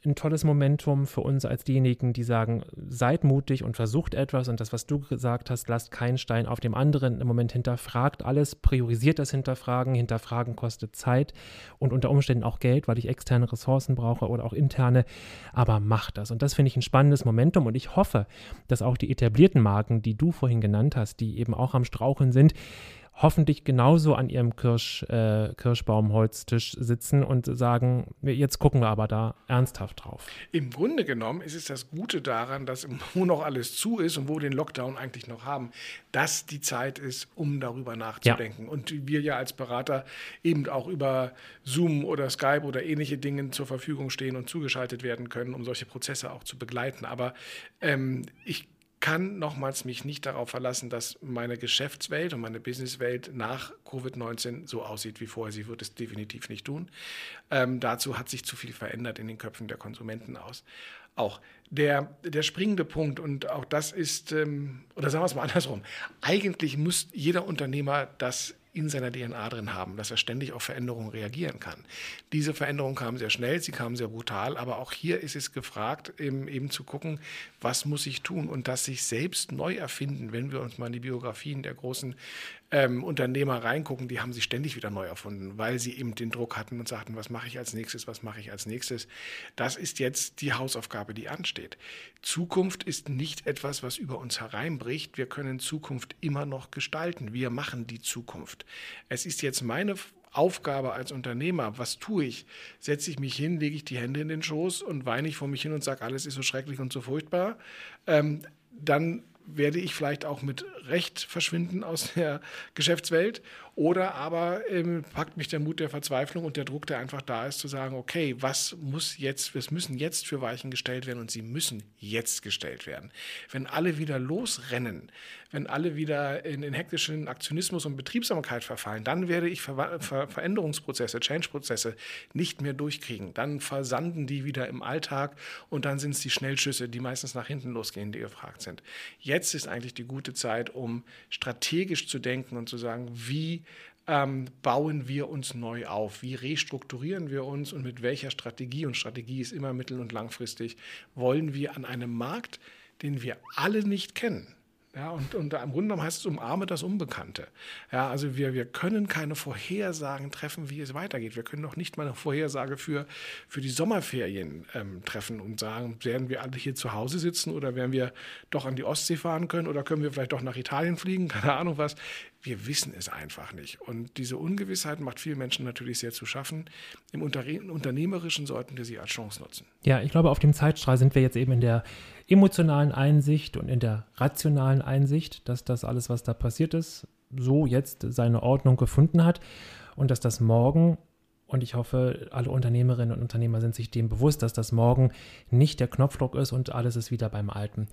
[SPEAKER 2] ein tolles Momentum für uns als diejenigen, die sagen, seid mutig und versucht etwas. Und das, was du gesagt hast, lasst keinen Stein auf dem anderen. Im Moment hinterfragt alles, priorisiert das Hinterfragen, Hinterfragen kostet Zeit und unter Umständen auch Geld, weil ich externe Ressourcen brauche oder auch interne, aber macht das. Und das finde ich ein spannendes Momentum. Und ich hoffe, dass auch die etablierten Marken, die du vorhin genannt hast, die eben auch am Straucheln sind, hoffentlich genauso an ihrem Kirsch, äh, Kirschbaumholztisch sitzen und sagen, jetzt gucken wir aber da ernsthaft drauf.
[SPEAKER 3] Im Grunde genommen ist es das Gute daran, dass *laughs* wo noch alles zu ist und wo wir den Lockdown eigentlich noch haben, dass die Zeit ist, um darüber nachzudenken. Ja. Und wir ja als Berater eben auch über Zoom oder Skype oder ähnliche Dinge zur Verfügung stehen und zugeschaltet werden können, um solche Prozesse auch zu begleiten. Aber ähm, ich kann nochmals mich nicht darauf verlassen, dass meine Geschäftswelt und meine Businesswelt nach Covid-19 so aussieht wie vorher. Sie wird es definitiv nicht tun. Ähm, dazu hat sich zu viel verändert in den Köpfen der Konsumenten aus. Auch der, der springende Punkt, und auch das ist, ähm, oder sagen wir es mal *laughs* andersrum, eigentlich muss jeder Unternehmer das in seiner DNA drin haben, dass er ständig auf Veränderungen reagieren kann. Diese Veränderungen kamen sehr schnell, sie kamen sehr brutal, aber auch hier ist es gefragt, eben, eben zu gucken, was muss ich tun und das sich selbst neu erfinden, wenn wir uns mal die Biografien der großen ähm, Unternehmer reingucken, die haben sich ständig wieder neu erfunden, weil sie eben den Druck hatten und sagten, was mache ich als nächstes, was mache ich als nächstes. Das ist jetzt die Hausaufgabe, die ansteht. Zukunft ist nicht etwas, was über uns hereinbricht. Wir können Zukunft immer noch gestalten. Wir machen die Zukunft. Es ist jetzt meine Aufgabe als Unternehmer, was tue ich? Setze ich mich hin, lege ich die Hände in den Schoß und weine ich vor mich hin und sage, alles ist so schrecklich und so furchtbar? Ähm, dann werde ich vielleicht auch mit recht verschwinden aus der Geschäftswelt oder aber ähm, packt mich der Mut der Verzweiflung und der Druck, der einfach da ist, zu sagen, okay, was muss jetzt, was müssen jetzt für Weichen gestellt werden und sie müssen jetzt gestellt werden. Wenn alle wieder losrennen, wenn alle wieder in den hektischen Aktionismus und Betriebsamkeit verfallen, dann werde ich Ver Ver Veränderungsprozesse, Change-Prozesse nicht mehr durchkriegen. Dann versanden die wieder im Alltag und dann sind es die Schnellschüsse, die meistens nach hinten losgehen, die gefragt sind. Jetzt ist eigentlich die gute Zeit, um strategisch zu denken und zu sagen, wie ähm, bauen wir uns neu auf? Wie restrukturieren wir uns und mit welcher Strategie? Und Strategie ist immer mittel- und langfristig. Wollen wir an einem Markt, den wir alle nicht kennen, ja, und, und im Grunde genommen heißt es, umarme das Unbekannte. Ja, also wir, wir können keine Vorhersagen treffen, wie es weitergeht. Wir können noch nicht mal eine Vorhersage für, für die Sommerferien ähm, treffen und sagen, werden wir alle hier zu Hause sitzen oder werden wir doch an die Ostsee fahren können oder können wir vielleicht doch nach Italien fliegen, *laughs* keine Ahnung was. Wir wissen es einfach nicht. Und diese Ungewissheit macht vielen Menschen natürlich sehr zu schaffen. Im Unternehmerischen sollten wir sie als Chance nutzen.
[SPEAKER 2] Ja, ich glaube, auf dem Zeitstrahl sind wir jetzt eben in der emotionalen Einsicht und in der rationalen Einsicht, dass das alles, was da passiert ist, so jetzt seine Ordnung gefunden hat und dass das morgen und ich hoffe, alle Unternehmerinnen und Unternehmer sind sich dem bewusst, dass das morgen nicht der Knopfdruck ist und alles ist wieder beim Alten.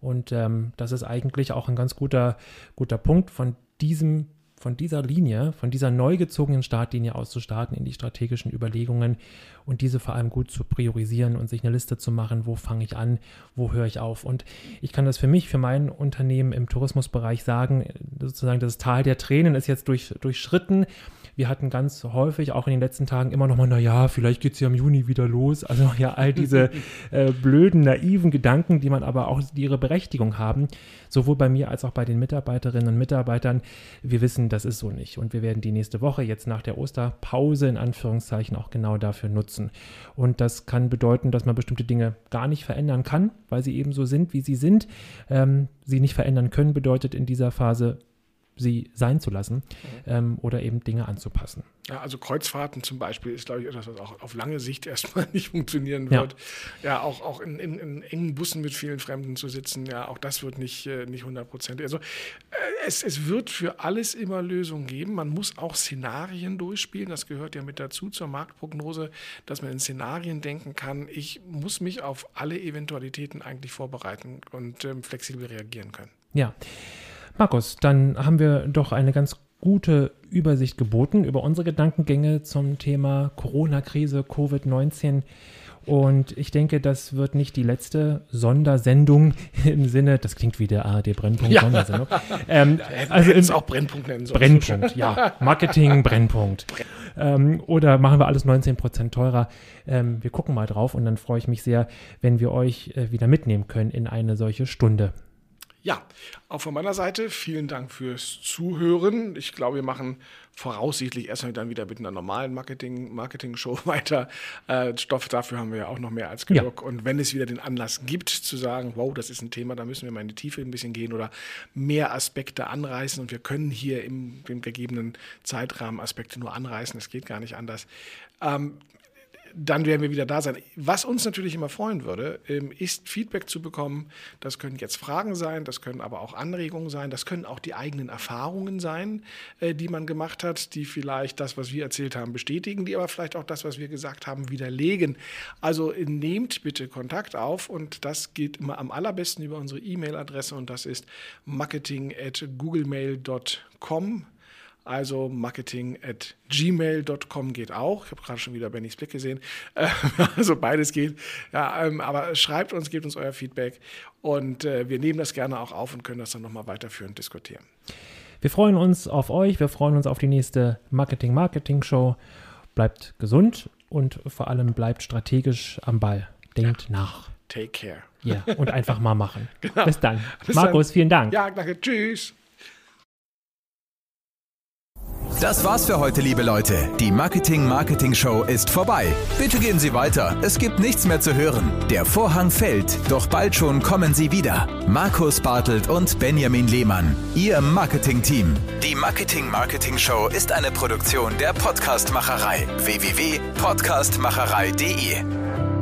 [SPEAKER 2] Und ähm, das ist eigentlich auch ein ganz guter, guter Punkt von diesem von dieser Linie, von dieser neu gezogenen Startlinie aus zu starten in die strategischen Überlegungen und diese vor allem gut zu priorisieren und sich eine Liste zu machen, wo fange ich an, wo höre ich auf. Und ich kann das für mich, für mein Unternehmen im Tourismusbereich sagen, sozusagen das Tal der Tränen ist jetzt durch, durchschritten wir hatten ganz häufig auch in den letzten Tagen immer noch mal, naja, vielleicht geht es ja im Juni wieder los. Also ja, all diese *laughs* äh, blöden, naiven Gedanken, die man aber auch die ihre Berechtigung haben, sowohl bei mir als auch bei den Mitarbeiterinnen und Mitarbeitern. Wir wissen, das ist so nicht. Und wir werden die nächste Woche jetzt nach der Osterpause in Anführungszeichen auch genau dafür nutzen. Und das kann bedeuten, dass man bestimmte Dinge gar nicht verändern kann, weil sie eben so sind, wie sie sind. Ähm, sie nicht verändern können bedeutet in dieser Phase sie sein zu lassen mhm. ähm, oder eben Dinge anzupassen.
[SPEAKER 3] Ja, also Kreuzfahrten zum Beispiel ist, glaube ich, etwas, was auch auf lange Sicht *laughs* erstmal nicht funktionieren wird. Ja, ja auch, auch in, in, in, engen Bussen mit vielen Fremden zu sitzen, ja, auch das wird nicht, äh, nicht 100 Prozent. Also äh, es, es wird für alles immer Lösungen geben. Man muss auch Szenarien durchspielen. Das gehört ja mit dazu zur Marktprognose, dass man in Szenarien denken kann. Ich muss mich auf alle Eventualitäten eigentlich vorbereiten und ähm, flexibel reagieren können.
[SPEAKER 2] Ja. Markus, dann haben wir doch eine ganz gute Übersicht geboten über unsere Gedankengänge zum Thema Corona-Krise, Covid-19. Und ich denke, das wird nicht die letzte Sondersendung im Sinne, das klingt wie der ARD Brennpunkt ja. Sondersendung.
[SPEAKER 3] Ähm, *laughs* also es auch Brennpunkt nennen
[SPEAKER 2] sollen. Brennpunkt, ja. Marketing, Brennpunkt. Ähm, oder machen wir alles 19% teurer. Ähm, wir gucken mal drauf und dann freue ich mich sehr, wenn wir euch äh, wieder mitnehmen können in eine solche Stunde.
[SPEAKER 3] Ja, auch von meiner Seite vielen Dank fürs Zuhören. Ich glaube, wir machen voraussichtlich erstmal dann wieder mit einer normalen Marketing, Marketing-Show *laughs* weiter. Äh, Stoff dafür haben wir ja auch noch mehr als genug. Ja. Und wenn es wieder den Anlass gibt, zu sagen, wow, das ist ein Thema, da müssen wir mal in die Tiefe ein bisschen gehen oder mehr Aspekte anreißen und wir können hier im, im gegebenen Zeitrahmen Aspekte nur anreißen, es geht gar nicht anders. Ähm, dann werden wir wieder da sein. Was uns natürlich immer freuen würde, ähm, ist Feedback zu bekommen. Das können jetzt Fragen sein, das können aber auch Anregungen sein, das können auch die eigenen Erfahrungen sein, äh, die man gemacht hat, die vielleicht das, was wir erzählt haben, bestätigen, die aber vielleicht auch das, was wir gesagt haben, widerlegen. Also äh, nehmt bitte Kontakt auf und das geht immer am allerbesten über unsere E-Mail-Adresse und das ist marketing at googlemail.com. Also marketing at gmail.com geht auch. Ich habe gerade schon wieder Bennys Blick gesehen. *laughs* also beides geht. Ja, ähm, aber schreibt uns, gebt uns euer Feedback und äh, wir nehmen das gerne auch auf und können das dann nochmal weiterführend diskutieren.
[SPEAKER 2] Wir freuen uns auf euch, wir freuen uns auf die nächste Marketing-Marketing-Show. Bleibt gesund und vor allem bleibt strategisch am Ball. Denkt ja. nach.
[SPEAKER 3] Take care.
[SPEAKER 2] Ja, und einfach mal machen. *laughs* genau. Bis dann. Bis Markus, dann. vielen Dank.
[SPEAKER 3] Ja, danke. Tschüss.
[SPEAKER 1] Das war's für heute, liebe Leute. Die Marketing Marketing Show ist vorbei. Bitte gehen Sie weiter. Es gibt nichts mehr zu hören. Der Vorhang fällt, doch bald schon kommen Sie wieder. Markus Bartelt und Benjamin Lehmann, Ihr Marketing-Team. Die Marketing Marketing Show ist eine Produktion der Podcastmacherei. www.podcastmacherei.de